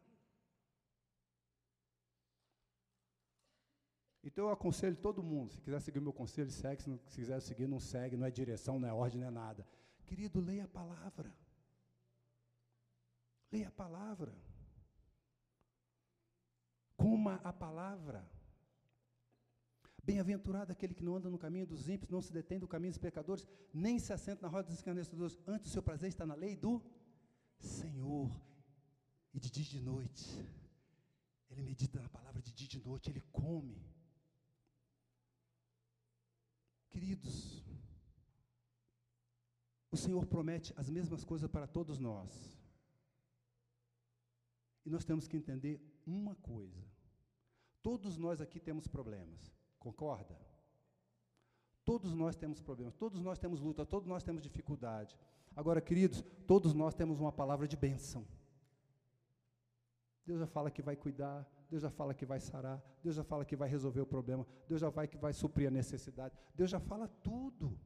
Então eu aconselho todo mundo, se quiser seguir meu conselho, segue, se, não, se quiser seguir, não segue, não é direção, não é ordem, não é nada. Querido, leia a palavra. Leia a palavra. Coma a palavra. Bem-aventurado aquele que não anda no caminho dos ímpios, não se detém do caminho dos pecadores, nem se assenta na roda dos escarnecedores. Antes o seu prazer está na lei do Senhor e de dia e de noite. Ele medita na palavra de dia e de noite, ele come. Queridos, o Senhor promete as mesmas coisas para todos nós. E nós temos que entender uma coisa: todos nós aqui temos problemas, concorda? Todos nós temos problemas, todos nós temos luta, todos nós temos dificuldade. Agora, queridos, todos nós temos uma palavra de bênção. Deus já fala que vai cuidar, Deus já fala que vai sarar, Deus já fala que vai resolver o problema, Deus já vai que vai suprir a necessidade, Deus já fala tudo.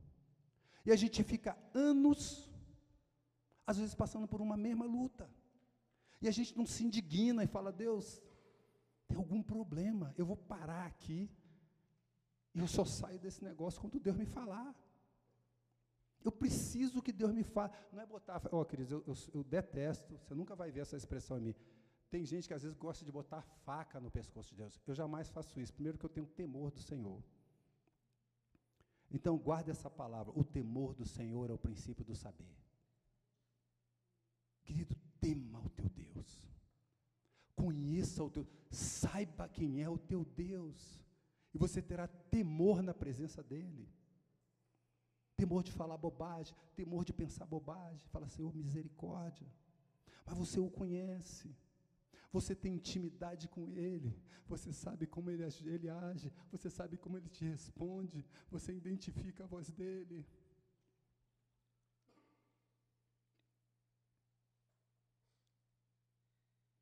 E a gente fica anos, às vezes passando por uma mesma luta. E a gente não se indigna e fala: Deus, tem algum problema, eu vou parar aqui. E eu só saio desse negócio quando Deus me falar. Eu preciso que Deus me fale. Não é botar, ó, oh, queridos, eu, eu, eu detesto, você nunca vai ver essa expressão em mim. Tem gente que às vezes gosta de botar faca no pescoço de Deus. Eu jamais faço isso. Primeiro que eu tenho temor do Senhor. Então guarde essa palavra. O temor do Senhor é o princípio do saber. Querido, tema o teu Deus. Conheça o teu, saiba quem é o teu Deus. E você terá temor na presença dele. Temor de falar bobagem, temor de pensar bobagem. Fala, Senhor, misericórdia. Mas você o conhece. Você tem intimidade com Ele, você sabe como ele, ele age, você sabe como Ele te responde, você identifica a voz dEle.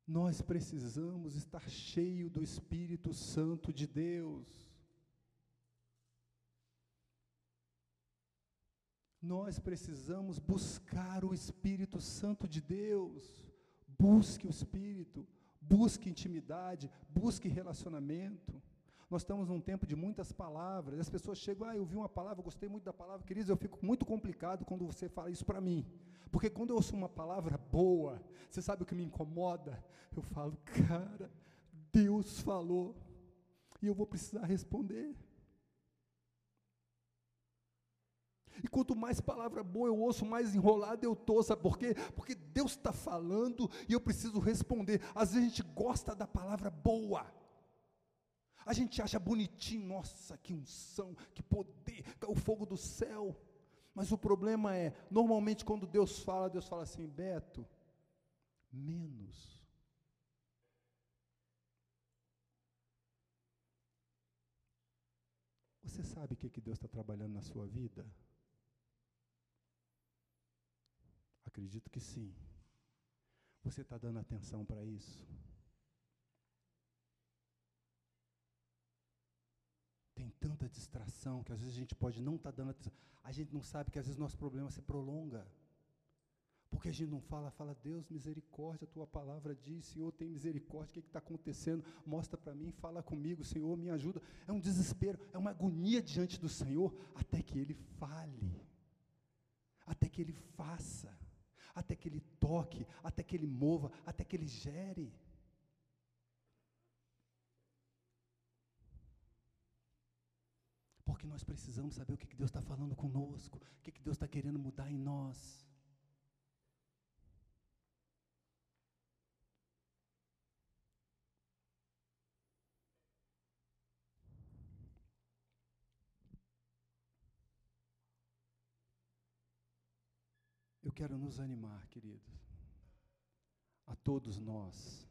Nós precisamos estar cheio do Espírito Santo de Deus. Nós precisamos buscar o Espírito Santo de Deus. Busque o Espírito busque intimidade, busque relacionamento. Nós estamos num tempo de muitas palavras. As pessoas chegam, ah, eu vi uma palavra, gostei muito da palavra. Queridos, eu fico muito complicado quando você fala isso para mim. Porque quando eu ouço uma palavra boa, você sabe o que me incomoda? Eu falo, cara, Deus falou. E eu vou precisar responder. E quanto mais palavra boa eu ouço, mais enrolado eu estou, sabe por quê? Porque Deus está falando e eu preciso responder. Às vezes a gente gosta da palavra boa. A gente acha bonitinho, nossa, que unção, que poder, o fogo do céu. Mas o problema é, normalmente quando Deus fala, Deus fala assim, Beto, menos. Você sabe o que, que Deus está trabalhando na sua vida? Acredito que sim. Você está dando atenção para isso? Tem tanta distração que às vezes a gente pode não estar tá dando atenção. A gente não sabe que às vezes nosso problema se prolonga. Porque a gente não fala, fala, Deus, misericórdia, tua palavra diz, Senhor, tem misericórdia, o que está acontecendo? Mostra para mim, fala comigo, Senhor, me ajuda. É um desespero, é uma agonia diante do Senhor, até que Ele fale, até que Ele faça, até que Ele toque, até que Ele mova, até que Ele gere. Porque nós precisamos saber o que Deus está falando conosco, o que Deus está querendo mudar em nós. Quero nos animar, queridos, a todos nós,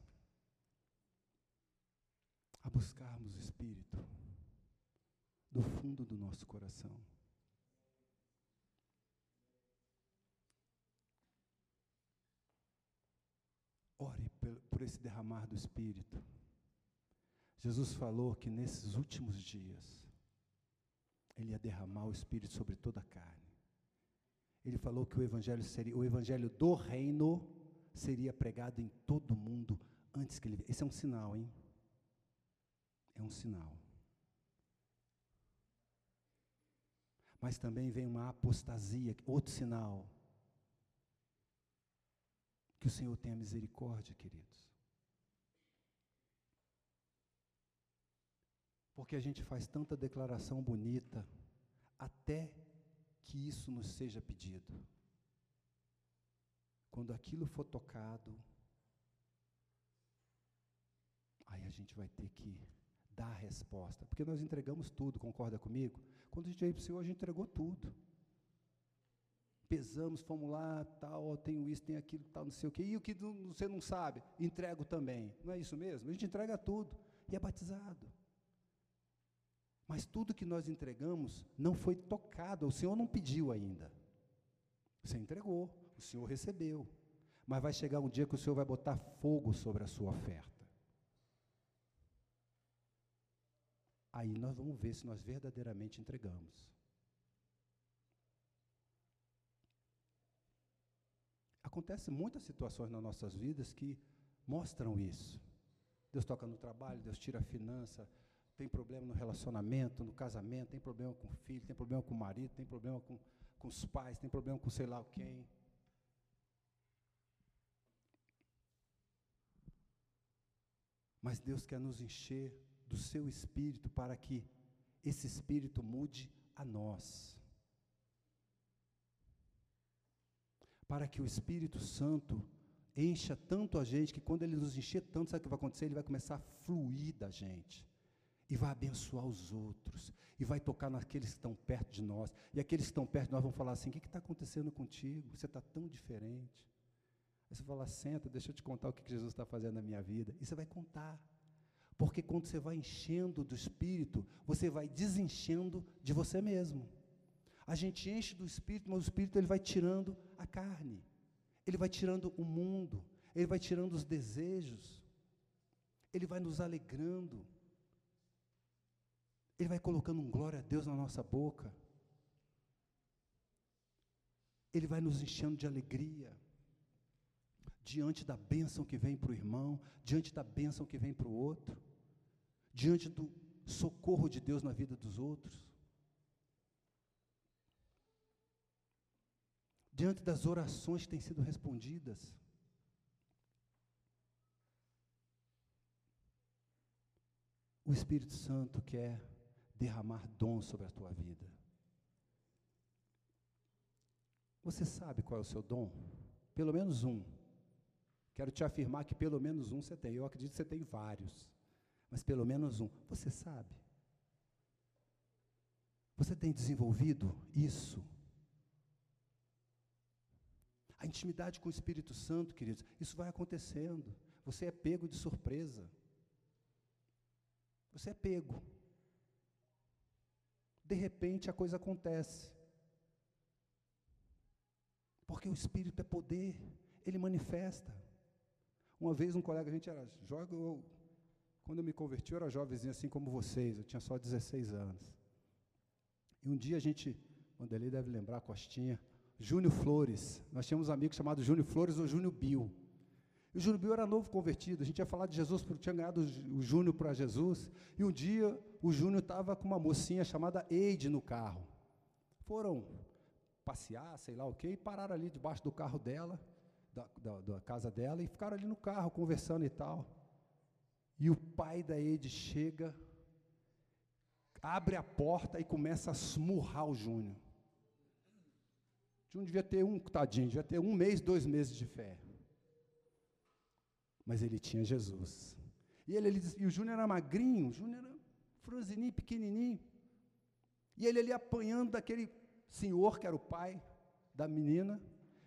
a buscarmos o Espírito do fundo do nosso coração. Ore por esse derramar do Espírito. Jesus falou que nesses últimos dias, Ele ia derramar o Espírito sobre toda a carne. Ele falou que o Evangelho seria, o Evangelho do Reino seria pregado em todo o mundo antes que ele. Esse é um sinal, hein? É um sinal. mas também vem uma apostasia, outro sinal. Que o Senhor tenha misericórdia, queridos. Porque a gente faz tanta declaração bonita, até que isso nos seja pedido. Quando aquilo for tocado, aí a gente vai ter que dar a resposta. Porque nós entregamos tudo, concorda comigo? Quando a gente veio para o Senhor, a gente entregou tudo. Pesamos, fomos lá, tal, tenho isso, tenho aquilo, tal, não sei o quê. E o que você não sabe, entrego também. Não é isso mesmo? A gente entrega tudo e é batizado. Mas tudo que nós entregamos não foi tocado, o Senhor não pediu ainda. Você entregou, o Senhor recebeu. Mas vai chegar um dia que o Senhor vai botar fogo sobre a sua oferta. aí nós vamos ver se nós verdadeiramente entregamos. Acontecem muitas situações nas nossas vidas que mostram isso. Deus toca no trabalho, Deus tira a finança, tem problema no relacionamento, no casamento, tem problema com o filho, tem problema com o marido, tem problema com, com os pais, tem problema com sei lá quem. Mas Deus quer nos encher do seu espírito para que esse espírito mude a nós. Para que o Espírito Santo encha tanto a gente que quando ele nos encher tanto, sabe o que vai acontecer? Ele vai começar a fluir da gente. E vai abençoar os outros. E vai tocar naqueles que estão perto de nós. E aqueles que estão perto de nós vão falar assim: o que está acontecendo contigo? Você está tão diferente. Aí você fala, senta, deixa eu te contar o que Jesus está fazendo na minha vida. E você vai contar. Porque quando você vai enchendo do Espírito, você vai desenchendo de você mesmo. A gente enche do Espírito, mas o Espírito ele vai tirando a carne. Ele vai tirando o mundo. Ele vai tirando os desejos. Ele vai nos alegrando. Ele vai colocando um glória a Deus na nossa boca. Ele vai nos enchendo de alegria diante da bênção que vem para o irmão, diante da bênção que vem para o outro, diante do socorro de Deus na vida dos outros? Diante das orações que têm sido respondidas? O Espírito Santo quer derramar dom sobre a tua vida. Você sabe qual é o seu dom? Pelo menos um. Quero te afirmar que pelo menos um você tem. Eu acredito que você tem vários. Mas pelo menos um. Você sabe? Você tem desenvolvido isso? A intimidade com o Espírito Santo, queridos, isso vai acontecendo. Você é pego de surpresa. Você é pego. De repente a coisa acontece. Porque o Espírito é poder, ele manifesta. Uma vez um colega, a gente era jovem, quando eu me converti, eu era jovenzinho assim como vocês, eu tinha só 16 anos. E um dia a gente, Wanderlei deve lembrar, Costinha, Júnior Flores, nós tínhamos um amigo chamado Júnior Flores ou Júnior Bill. O Júnior Bill era novo convertido, a gente ia falar de Jesus, porque tinha ganhado o Júnior para Jesus, e um dia o Júnior estava com uma mocinha chamada Eide no carro. Foram passear, sei lá o quê, e pararam ali debaixo do carro dela, da, da, da casa dela, e ficaram ali no carro conversando e tal. E o pai da Eide chega, abre a porta e começa a smurrar o Júnior. O Júnior devia ter um, tadinho, devia ter um mês, dois meses de fé mas ele tinha Jesus. E, ele, ele e o Júnior era magrinho, o Júnior era franzininho, pequenininho. E ele ali apanhando daquele senhor que era o pai da menina.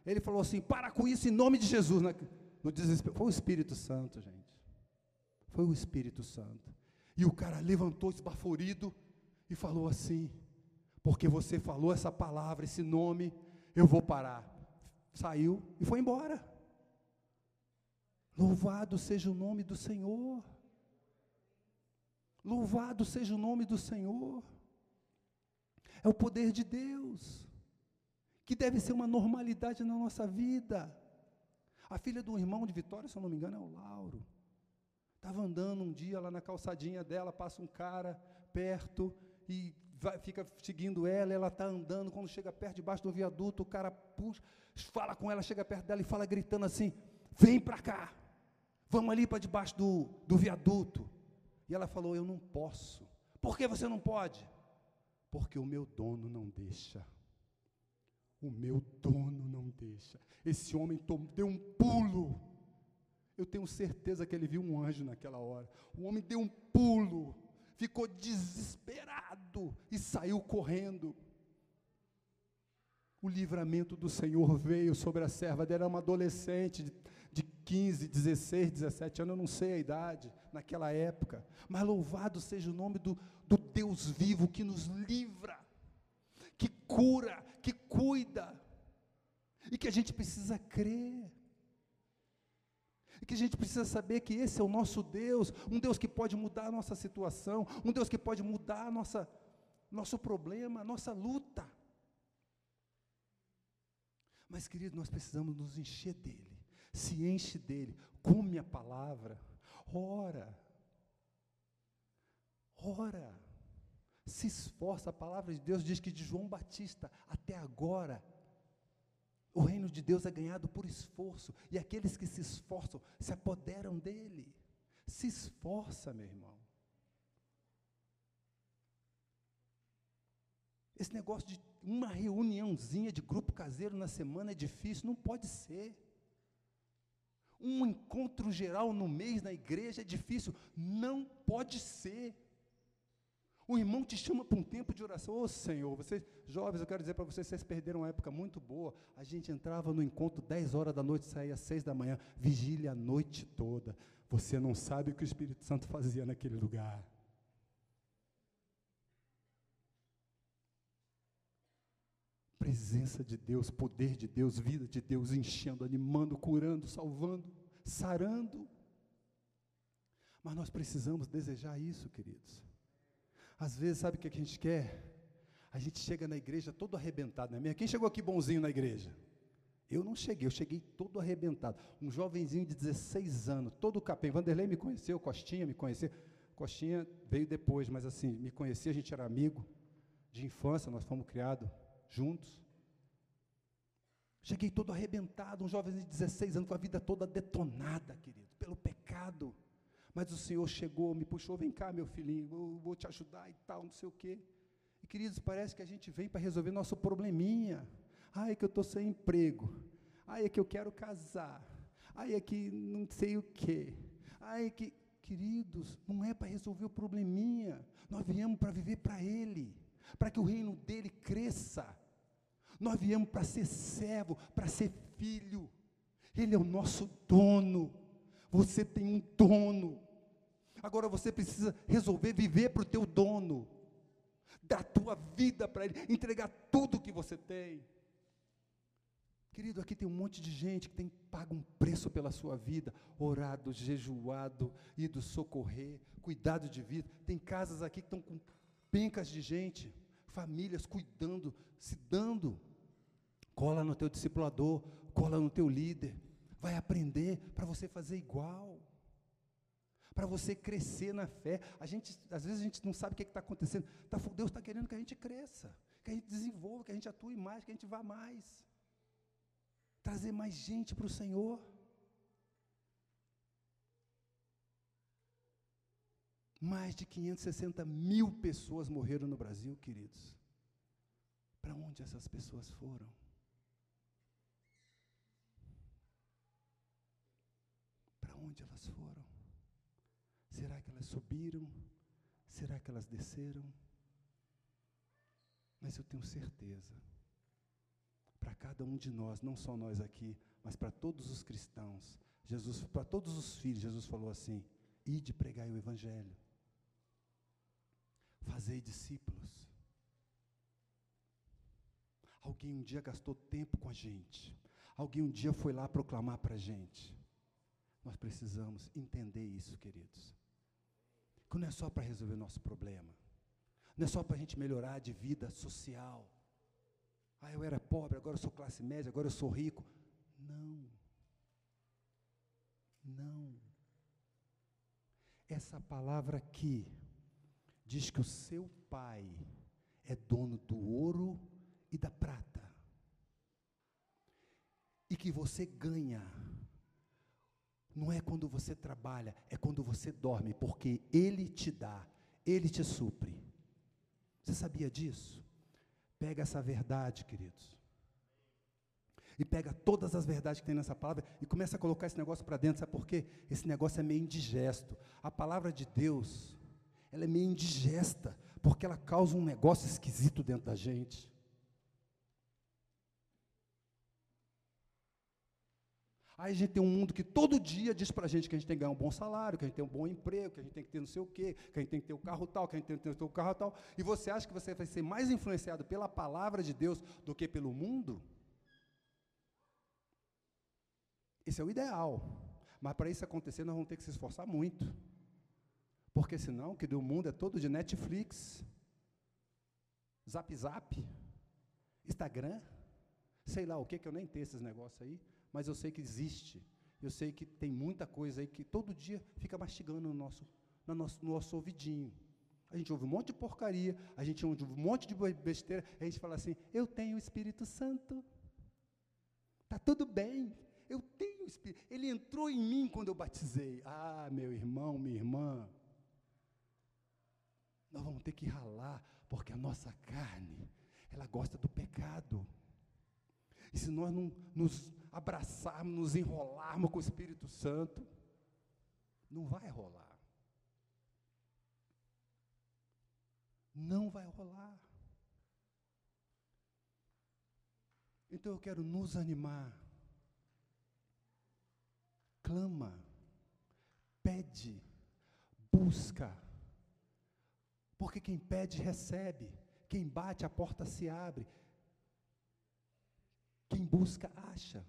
Ele falou assim: para com isso em nome de Jesus. Né? No desespero. Foi o Espírito Santo, gente. Foi o Espírito Santo. E o cara levantou esbaforido e falou assim: porque você falou essa palavra, esse nome, eu vou parar. Saiu e foi embora. Louvado seja o nome do Senhor. Louvado seja o nome do Senhor. É o poder de Deus, que deve ser uma normalidade na nossa vida. A filha do irmão de Vitória, se eu não me engano, é o Lauro. Estava andando um dia lá na calçadinha dela, passa um cara perto e vai, fica seguindo ela, ela está andando, quando chega perto, debaixo do viaduto, o cara puxa, fala com ela, chega perto dela e fala gritando assim, vem para cá. Vamos ali para debaixo do, do viaduto. E ela falou: Eu não posso. Por que você não pode? Porque o meu dono não deixa. O meu dono não deixa. Esse homem deu um pulo. Eu tenho certeza que ele viu um anjo naquela hora. O homem deu um pulo, ficou desesperado e saiu correndo. O livramento do Senhor veio sobre a serva dela, era uma adolescente 15, 16, 17 anos, eu não sei a idade, naquela época, mas louvado seja o nome do, do Deus vivo que nos livra, que cura, que cuida, e que a gente precisa crer, e que a gente precisa saber que esse é o nosso Deus, um Deus que pode mudar a nossa situação, um Deus que pode mudar a nossa, nosso problema, a nossa luta. Mas, querido, nós precisamos nos encher dele se enche dele, come a palavra, ora, ora, se esforça. A palavra de Deus diz que de João Batista até agora, o reino de Deus é ganhado por esforço, e aqueles que se esforçam se apoderam dele. Se esforça, meu irmão. Esse negócio de uma reuniãozinha de grupo caseiro na semana é difícil, não pode ser. Um encontro geral no mês na igreja é difícil. Não pode ser. O irmão te chama para um tempo de oração. Ô oh, Senhor, vocês, jovens, eu quero dizer para vocês, vocês perderam uma época muito boa. A gente entrava no encontro 10 horas da noite, saía às 6 da manhã, vigília a noite toda. Você não sabe o que o Espírito Santo fazia naquele lugar. Presença de Deus, poder de Deus, vida de Deus, enchendo, animando, curando, salvando, sarando. Mas nós precisamos desejar isso, queridos. Às vezes, sabe o que a gente quer? A gente chega na igreja todo arrebentado, não é mesmo? Quem chegou aqui bonzinho na igreja? Eu não cheguei, eu cheguei todo arrebentado. Um jovenzinho de 16 anos, todo capenga. Vanderlei me conheceu, Costinha me conheceu. Coxinha veio depois, mas assim, me conhecia, a gente era amigo de infância, nós fomos criados juntos. Cheguei todo arrebentado, um jovem de 16 anos com a vida toda detonada, querido, pelo pecado. Mas o Senhor chegou, me puxou, vem cá, meu filhinho, eu vou te ajudar e tal, não sei o quê. E, queridos, parece que a gente vem para resolver nosso probleminha. Ai, é que eu estou sem emprego. Ai, é que eu quero casar. Ai, é que não sei o quê. Ai, é que. Queridos, não é para resolver o probleminha. Nós viemos para viver para Ele, para que o reino dele cresça. Nós viemos para ser servo, para ser filho. Ele é o nosso dono. Você tem um dono. Agora você precisa resolver viver para o teu dono. Dar tua vida para ele, entregar tudo que você tem. Querido, aqui tem um monte de gente que tem pago um preço pela sua vida, orado, jejuado, ido socorrer, cuidado de vida. Tem casas aqui que estão com pencas de gente, famílias cuidando, se dando. Cola no teu discipulador, cola no teu líder. Vai aprender para você fazer igual. Para você crescer na fé. A gente, às vezes a gente não sabe o que está acontecendo. Tá, Deus está querendo que a gente cresça, que a gente desenvolva, que a gente atue mais, que a gente vá mais trazer mais gente para o Senhor. Mais de 560 mil pessoas morreram no Brasil, queridos. Para onde essas pessoas foram? Para onde elas foram? Será que elas subiram? Será que elas desceram? Mas eu tenho certeza para cada um de nós, não só nós aqui, mas para todos os cristãos. Jesus, para todos os filhos, Jesus falou assim: ide pregar o evangelho. Fazei discípulos. Alguém um dia gastou tempo com a gente. Alguém um dia foi lá proclamar para a gente. Nós precisamos entender isso, queridos. Que não é só para resolver nosso problema. Não é só para a gente melhorar de vida social ah, eu era pobre, agora eu sou classe média, agora eu sou rico. Não. Não. Essa palavra aqui diz que o seu pai é dono do ouro e da prata. E que você ganha. Não é quando você trabalha, é quando você dorme, porque Ele te dá, Ele te supre. Você sabia disso? Pega essa verdade, queridos. E pega todas as verdades que tem nessa palavra e começa a colocar esse negócio para dentro. Sabe por quê? Esse negócio é meio indigesto. A palavra de Deus, ela é meio indigesta, porque ela causa um negócio esquisito dentro da gente. Aí a gente tem um mundo que todo dia diz para a gente que a gente tem que ganhar um bom salário, que a gente tem um bom emprego, que a gente tem que ter não sei o quê, que a gente tem que ter o um carro tal, que a gente tem que ter o um carro tal. E você acha que você vai ser mais influenciado pela palavra de Deus do que pelo mundo? Esse é o ideal. Mas para isso acontecer, nós vamos ter que se esforçar muito. Porque senão, que do mundo é todo de Netflix, Zap Zap, Instagram, sei lá o que, que eu nem tenho esses negócios aí mas eu sei que existe. Eu sei que tem muita coisa aí que todo dia fica mastigando no nosso, no nosso, no nosso ouvidinho. A gente ouve um monte de porcaria, a gente ouve um monte de besteira, a gente fala assim: eu tenho o Espírito Santo. Está tudo bem, eu tenho o Espírito. Ele entrou em mim quando eu batizei. Ah, meu irmão, minha irmã. Nós vamos ter que ralar, porque a nossa carne, ela gosta do pecado. E se nós não nos abraçarmos, nos enrolarmos com o Espírito Santo, não vai rolar. Não vai rolar. Então eu quero nos animar. Clama, pede, busca. Porque quem pede, recebe. Quem bate, a porta se abre. Quem busca, acha.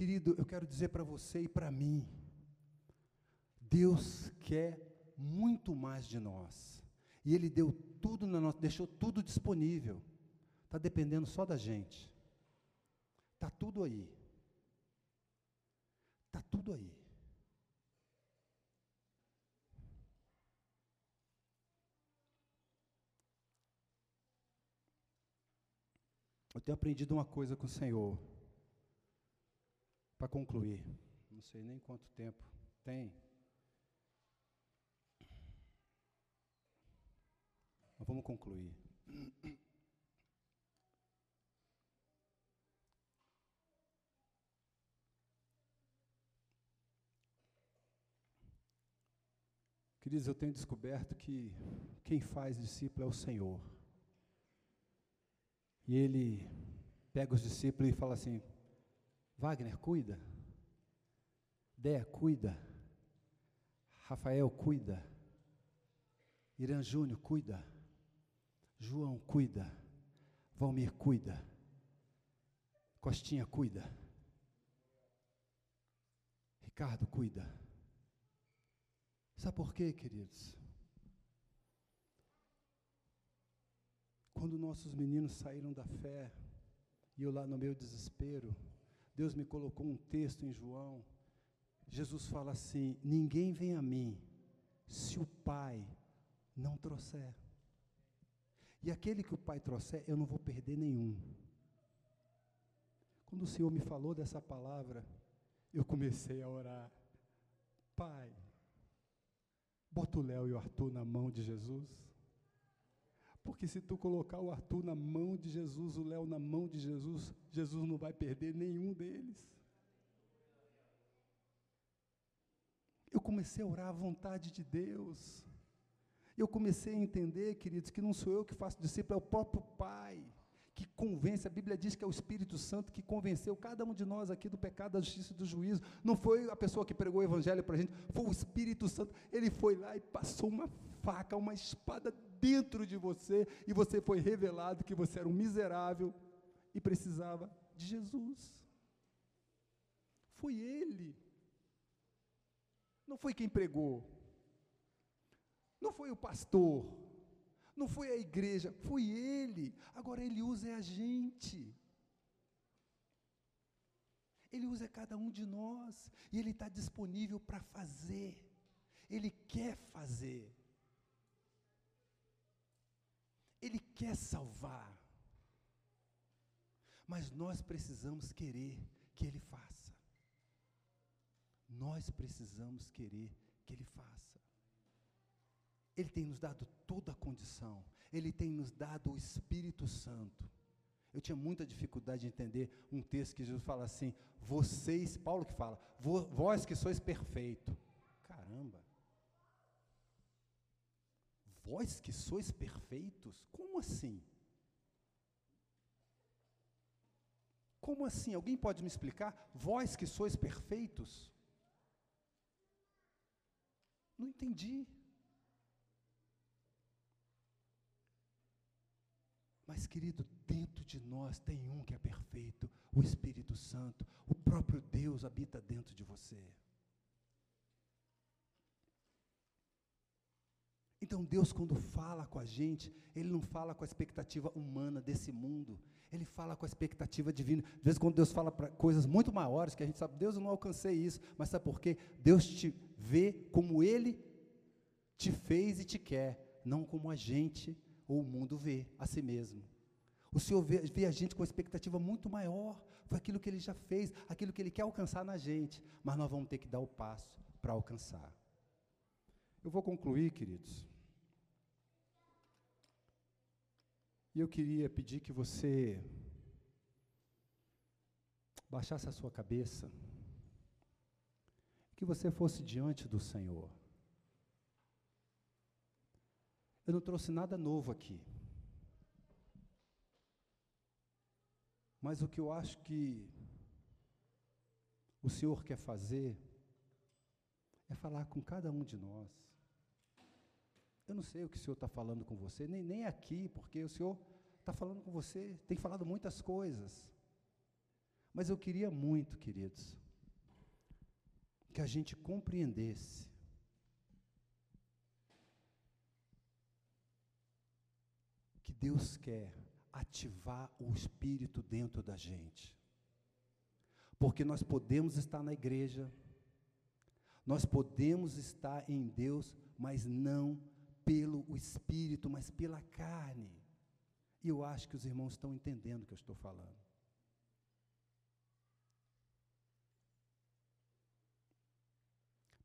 Querido, eu quero dizer para você e para mim, Deus quer muito mais de nós. E Ele deu tudo na nossa, deixou tudo disponível. Está dependendo só da gente. Está tudo aí. Está tudo aí. Eu tenho aprendido uma coisa com o Senhor. Para concluir, não sei nem quanto tempo tem. Mas vamos concluir. Queridos, eu tenho descoberto que quem faz discípulo é o Senhor. E ele pega os discípulos e fala assim: Wagner, cuida. Dé, cuida. Rafael, cuida. Irã Júnior, cuida. João, cuida. Valmir, cuida. Costinha, cuida. Ricardo, cuida. Sabe por quê, queridos? Quando nossos meninos saíram da fé, e eu lá no meu desespero, Deus me colocou um texto em João. Jesus fala assim: Ninguém vem a mim se o Pai não trouxer. E aquele que o Pai trouxer, eu não vou perder nenhum. Quando o Senhor me falou dessa palavra, eu comecei a orar. Pai, bota o Léo e o Arthur na mão de Jesus. Porque se tu colocar o Arthur na mão de Jesus, o Léo na mão de Jesus, Jesus não vai perder nenhum deles. Eu comecei a orar à vontade de Deus. Eu comecei a entender, queridos, que não sou eu que faço discípulo, é o próprio Pai que convence. A Bíblia diz que é o Espírito Santo que convenceu cada um de nós aqui do pecado, da justiça e do juízo. Não foi a pessoa que pregou o Evangelho para a gente, foi o Espírito Santo. Ele foi lá e passou uma faca, uma espada dentro de você, e você foi revelado que você era um miserável e precisava de Jesus. Foi Ele. Não foi quem pregou. Não foi o pastor. Não foi a igreja, foi ele. Agora ele usa é a gente. Ele usa cada um de nós. E ele está disponível para fazer. Ele quer fazer. Ele quer salvar. Mas nós precisamos querer que Ele faça. Nós precisamos querer que Ele faça. Ele tem nos dado toda a condição, Ele tem nos dado o Espírito Santo. Eu tinha muita dificuldade de entender um texto que Jesus fala assim: vocês, Paulo que fala, vós que sois perfeito. Caramba! Vós que sois perfeitos? Como assim? Como assim? Alguém pode me explicar? Vós que sois perfeitos? Não entendi. Mas, querido, dentro de nós tem um que é perfeito, o Espírito Santo. O próprio Deus habita dentro de você. Então, Deus, quando fala com a gente, Ele não fala com a expectativa humana desse mundo, Ele fala com a expectativa divina. Às vezes, quando Deus fala para coisas muito maiores, que a gente sabe, Deus, eu não alcancei isso, mas sabe por quê? Deus te vê como Ele te fez e te quer, não como a gente ou o mundo vê a si mesmo. O Senhor vê, vê, a gente com uma expectativa muito maior. Foi aquilo que Ele já fez, aquilo que Ele quer alcançar na gente. Mas nós vamos ter que dar o passo para alcançar. Eu vou concluir, queridos. E eu queria pedir que você baixasse a sua cabeça, que você fosse diante do Senhor. Eu não trouxe nada novo aqui. Mas o que eu acho que o Senhor quer fazer é falar com cada um de nós. Eu não sei o que o Senhor está falando com você, nem, nem aqui, porque o Senhor está falando com você, tem falado muitas coisas. Mas eu queria muito, queridos, que a gente compreendesse Deus quer ativar o espírito dentro da gente. Porque nós podemos estar na igreja, Nós podemos estar em Deus, mas não pelo Espírito, mas pela carne. E eu acho que os irmãos estão entendendo o que eu estou falando.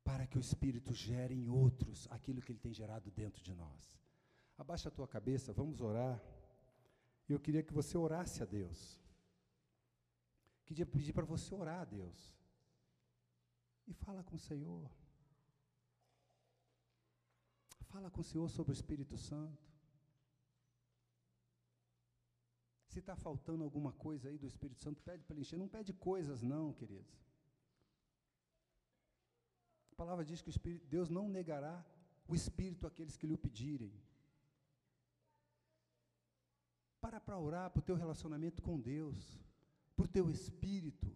Para que o Espírito gere em outros aquilo que ele tem gerado dentro de nós. Abaixa a tua cabeça, vamos orar. Eu queria que você orasse a Deus. Queria pedir para você orar a Deus. E fala com o Senhor. Fala com o Senhor sobre o Espírito Santo. Se está faltando alguma coisa aí do Espírito Santo, pede para ele encher. Não pede coisas, não, queridos. A palavra diz que Espírito, Deus não negará o Espírito àqueles que lhe o pedirem. Para para orar para o teu relacionamento com Deus, para o teu espírito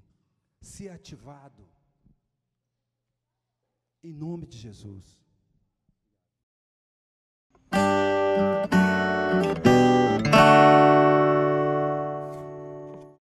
ser ativado. Em nome de Jesus thank you